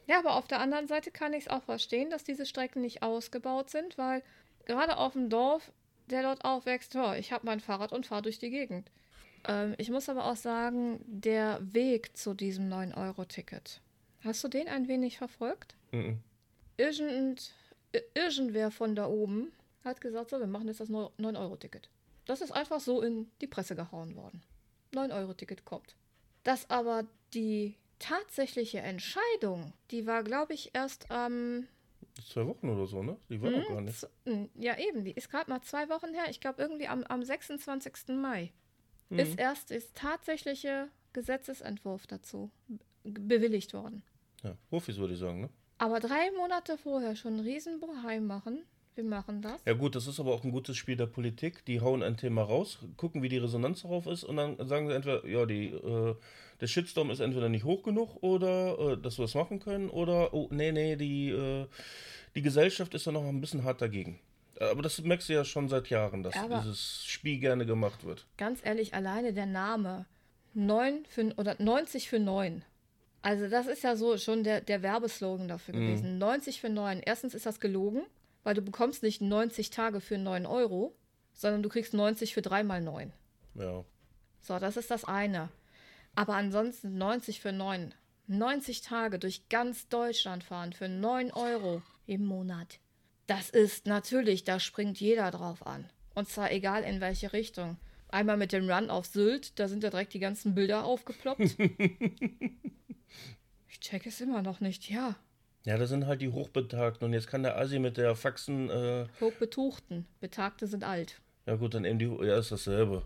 Speaker 1: Ja, aber auf der anderen Seite kann ich es auch verstehen, dass diese Strecken nicht ausgebaut sind, weil gerade auf dem Dorf, der dort aufwächst, hör, ich habe mein Fahrrad und fahre durch die Gegend. Ähm, ich muss aber auch sagen, der Weg zu diesem 9-Euro-Ticket, hast du den ein wenig verfolgt?
Speaker 2: Mhm.
Speaker 1: Irgend irgendwer von da oben hat gesagt, so, wir machen jetzt das 9-Euro-Ticket. Das ist einfach so in die Presse gehauen worden. 9-Euro-Ticket kommt. Dass aber die tatsächliche Entscheidung, die war, glaube ich, erst am.
Speaker 2: Zwei Wochen oder so, ne? Die war noch gar nicht.
Speaker 1: Hm, ja, eben. Die ist gerade mal zwei Wochen her. Ich glaube, irgendwie am, am 26. Mai mhm. ist erst das tatsächliche Gesetzesentwurf dazu bewilligt worden.
Speaker 2: Ja, Profis würde ich sagen, ne?
Speaker 1: Aber drei Monate vorher schon einen Riesenbohai machen, wir machen das.
Speaker 2: Ja gut, das ist aber auch ein gutes Spiel der Politik. Die hauen ein Thema raus, gucken, wie die Resonanz darauf ist und dann sagen sie entweder, ja, die, äh, der Shitstorm ist entweder nicht hoch genug oder äh, dass wir es machen können oder, oh, nee, nee, die, äh, die Gesellschaft ist da noch ein bisschen hart dagegen. Aber das merkst du ja schon seit Jahren, dass aber dieses Spiel gerne gemacht wird.
Speaker 1: Ganz ehrlich, alleine der Name 9 für, oder 90 für 9. Also das ist ja so schon der, der Werbeslogan dafür mhm. gewesen. 90 für 9. Erstens ist das gelogen weil du bekommst nicht 90 Tage für 9 Euro, sondern du kriegst 90 für 3 mal 9.
Speaker 2: Ja.
Speaker 1: So, das ist das eine. Aber ansonsten 90 für 9. 90 Tage durch ganz Deutschland fahren für 9 Euro im Monat. Das ist natürlich, da springt jeder drauf an. Und zwar egal in welche Richtung. Einmal mit dem Run auf Sylt, da sind ja direkt die ganzen Bilder aufgeploppt. ich check es immer noch nicht, ja.
Speaker 2: Ja, das sind halt die Hochbetagten. Und jetzt kann der Asi mit der Faxen. Äh
Speaker 1: Hochbetuchten. Betagte sind alt.
Speaker 2: Ja, gut, dann eben die. Ja, ist dasselbe.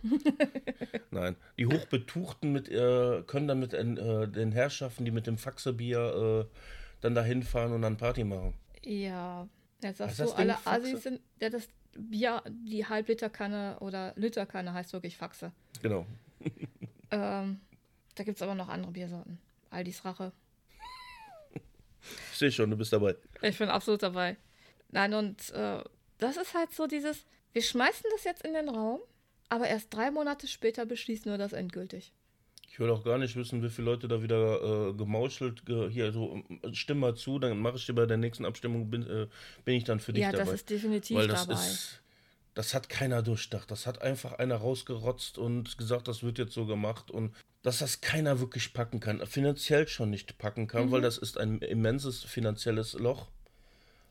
Speaker 2: Nein. Die Hochbetuchten mit, äh, können dann mit äh, den Herrschaften, die mit dem Faxebier äh, dann da hinfahren und dann Party machen.
Speaker 1: Ja. Jetzt sagst du, alle Assis sind. Ja, das Bier, die Halbliterkanne oder Literkanne heißt wirklich Faxe.
Speaker 2: Genau.
Speaker 1: ähm, da gibt es aber noch andere Biersorten. Aldis Rache.
Speaker 2: Ich sehe schon, du bist dabei.
Speaker 1: Ich bin absolut dabei. Nein, und äh, das ist halt so dieses, wir schmeißen das jetzt in den Raum, aber erst drei Monate später beschließen wir das endgültig.
Speaker 2: Ich will auch gar nicht wissen, wie viele Leute da wieder äh, gemauschelt, ge hier so, stimm mal zu, dann mache ich dir bei der nächsten Abstimmung, bin, äh, bin ich dann für dich ja, dabei. Ja, das
Speaker 1: ist definitiv
Speaker 2: Weil
Speaker 1: das dabei.
Speaker 2: Ist, das hat keiner durchdacht. Das hat einfach einer rausgerotzt und gesagt, das wird jetzt so gemacht. Und dass das keiner wirklich packen kann, finanziell schon nicht packen kann, mhm. weil das ist ein immenses finanzielles Loch.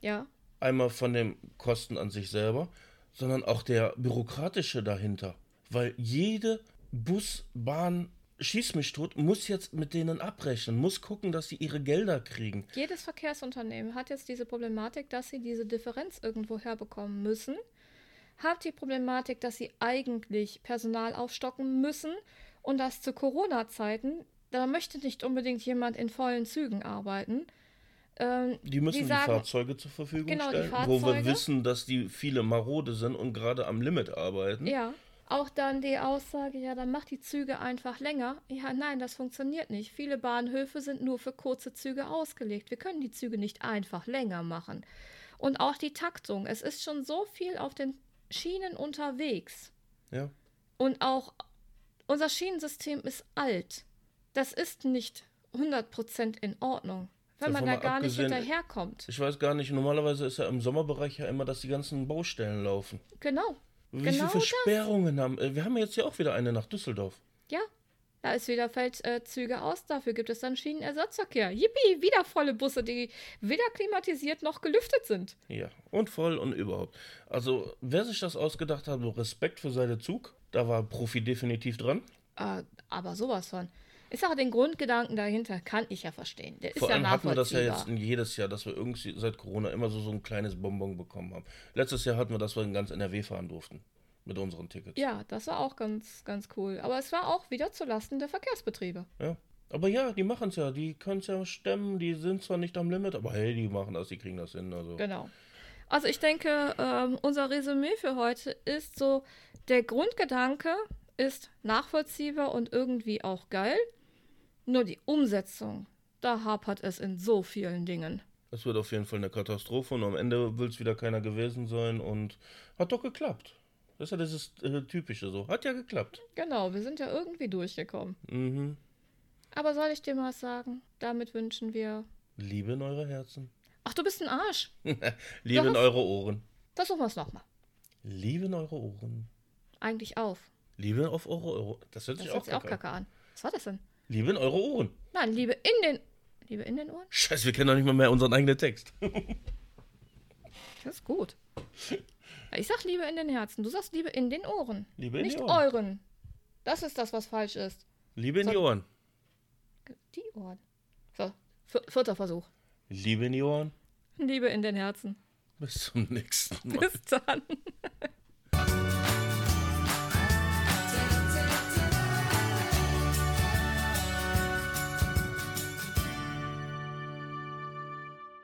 Speaker 1: Ja.
Speaker 2: Einmal von den Kosten an sich selber, sondern auch der bürokratische dahinter. Weil jede Bus, Bahn, schieß mich tot, muss jetzt mit denen abrechnen, muss gucken, dass sie ihre Gelder kriegen.
Speaker 1: Jedes Verkehrsunternehmen hat jetzt diese Problematik, dass sie diese Differenz irgendwo herbekommen müssen hat die Problematik, dass sie eigentlich Personal aufstocken müssen und das zu Corona-Zeiten. Da möchte nicht unbedingt jemand in vollen Zügen arbeiten.
Speaker 2: Ähm, die müssen die, sagen, die, Fahrzeuge zur Verfügung genau, stellen, wo wir wissen, dass die viele marode sind und gerade am Limit arbeiten.
Speaker 1: Ja, auch dann die Aussage, ja, dann macht die Züge einfach länger. Ja, nein, das funktioniert nicht. Viele Bahnhöfe sind nur für kurze Züge ausgelegt. Wir können die Züge nicht einfach länger machen. Und auch die Taktung. Es ist schon so viel auf den Schienen unterwegs.
Speaker 2: Ja.
Speaker 1: Und auch unser Schienensystem ist alt. Das ist nicht 100% in Ordnung, wenn man da gar nicht hinterherkommt.
Speaker 2: Ich weiß gar nicht, normalerweise ist ja im Sommerbereich ja immer, dass die ganzen Baustellen laufen.
Speaker 1: Genau.
Speaker 2: Wie
Speaker 1: genau
Speaker 2: viele Versperrungen das. haben äh, wir? haben jetzt ja auch wieder eine nach Düsseldorf.
Speaker 1: Ja, da ist wieder fällt äh, Züge aus, dafür gibt es dann Schienenersatzverkehr. Yippie, wieder volle Busse, die weder klimatisiert noch gelüftet sind.
Speaker 2: Ja, und voll und überhaupt. Also, wer sich das ausgedacht hat, Respekt für seinen Zug. Da war Profi definitiv dran.
Speaker 1: Äh, aber sowas von. Ist auch den Grundgedanken dahinter, kann ich ja verstehen. Der
Speaker 2: Vor
Speaker 1: ist
Speaker 2: allem ja hatten wir das ja jetzt jedes Jahr, dass wir irgendwie seit Corona immer so, so ein kleines Bonbon bekommen haben. Letztes Jahr hatten wir, dass wir in ganz NRW fahren durften mit unseren Tickets.
Speaker 1: Ja, das war auch ganz, ganz cool. Aber es war auch wieder zulasten der Verkehrsbetriebe.
Speaker 2: Ja. Aber ja, die machen es ja, die können es ja stemmen, die sind zwar nicht am Limit, aber hey, die machen das, die kriegen das hin. Also.
Speaker 1: Genau. Also ich denke, ähm, unser Resümee für heute ist so, der Grundgedanke ist nachvollziehbar und irgendwie auch geil. Nur die Umsetzung, da hapert es in so vielen Dingen.
Speaker 2: Es wird auf jeden Fall eine Katastrophe und am Ende will es wieder keiner gewesen sein und hat doch geklappt. Das ist ja dieses äh, Typische so. Hat ja geklappt.
Speaker 1: Genau, wir sind ja irgendwie durchgekommen.
Speaker 2: Mhm.
Speaker 1: Aber soll ich dir mal sagen, damit wünschen wir.
Speaker 2: Liebe in eure Herzen.
Speaker 1: Ach, du bist ein Arsch.
Speaker 2: Liebe in eure Ohren.
Speaker 1: Versuchen wir es nochmal.
Speaker 2: Liebe in eure Ohren.
Speaker 1: Eigentlich auf.
Speaker 2: Liebe auf eure Ohren. Das hört sich
Speaker 1: das
Speaker 2: auch,
Speaker 1: hört sich auch kacke an. Was war das denn?
Speaker 2: Liebe in eure Ohren.
Speaker 1: Nein, Liebe in den. Liebe in den Ohren?
Speaker 2: Scheiße, wir kennen doch nicht mal mehr unseren eigenen Text.
Speaker 1: Das ist gut. Ich sag Liebe in den Herzen. Du sagst Liebe in den Ohren.
Speaker 2: Liebe in
Speaker 1: Nicht
Speaker 2: die Ohren.
Speaker 1: euren. Das ist das, was falsch ist.
Speaker 2: Liebe in die
Speaker 1: So-
Speaker 2: Ohren.
Speaker 1: Die Ohren. So, vier- vierter Versuch.
Speaker 2: Liebe in die Ohren.
Speaker 1: Liebe in den Herzen.
Speaker 2: Bis zum nächsten Mal.
Speaker 1: Bis dann.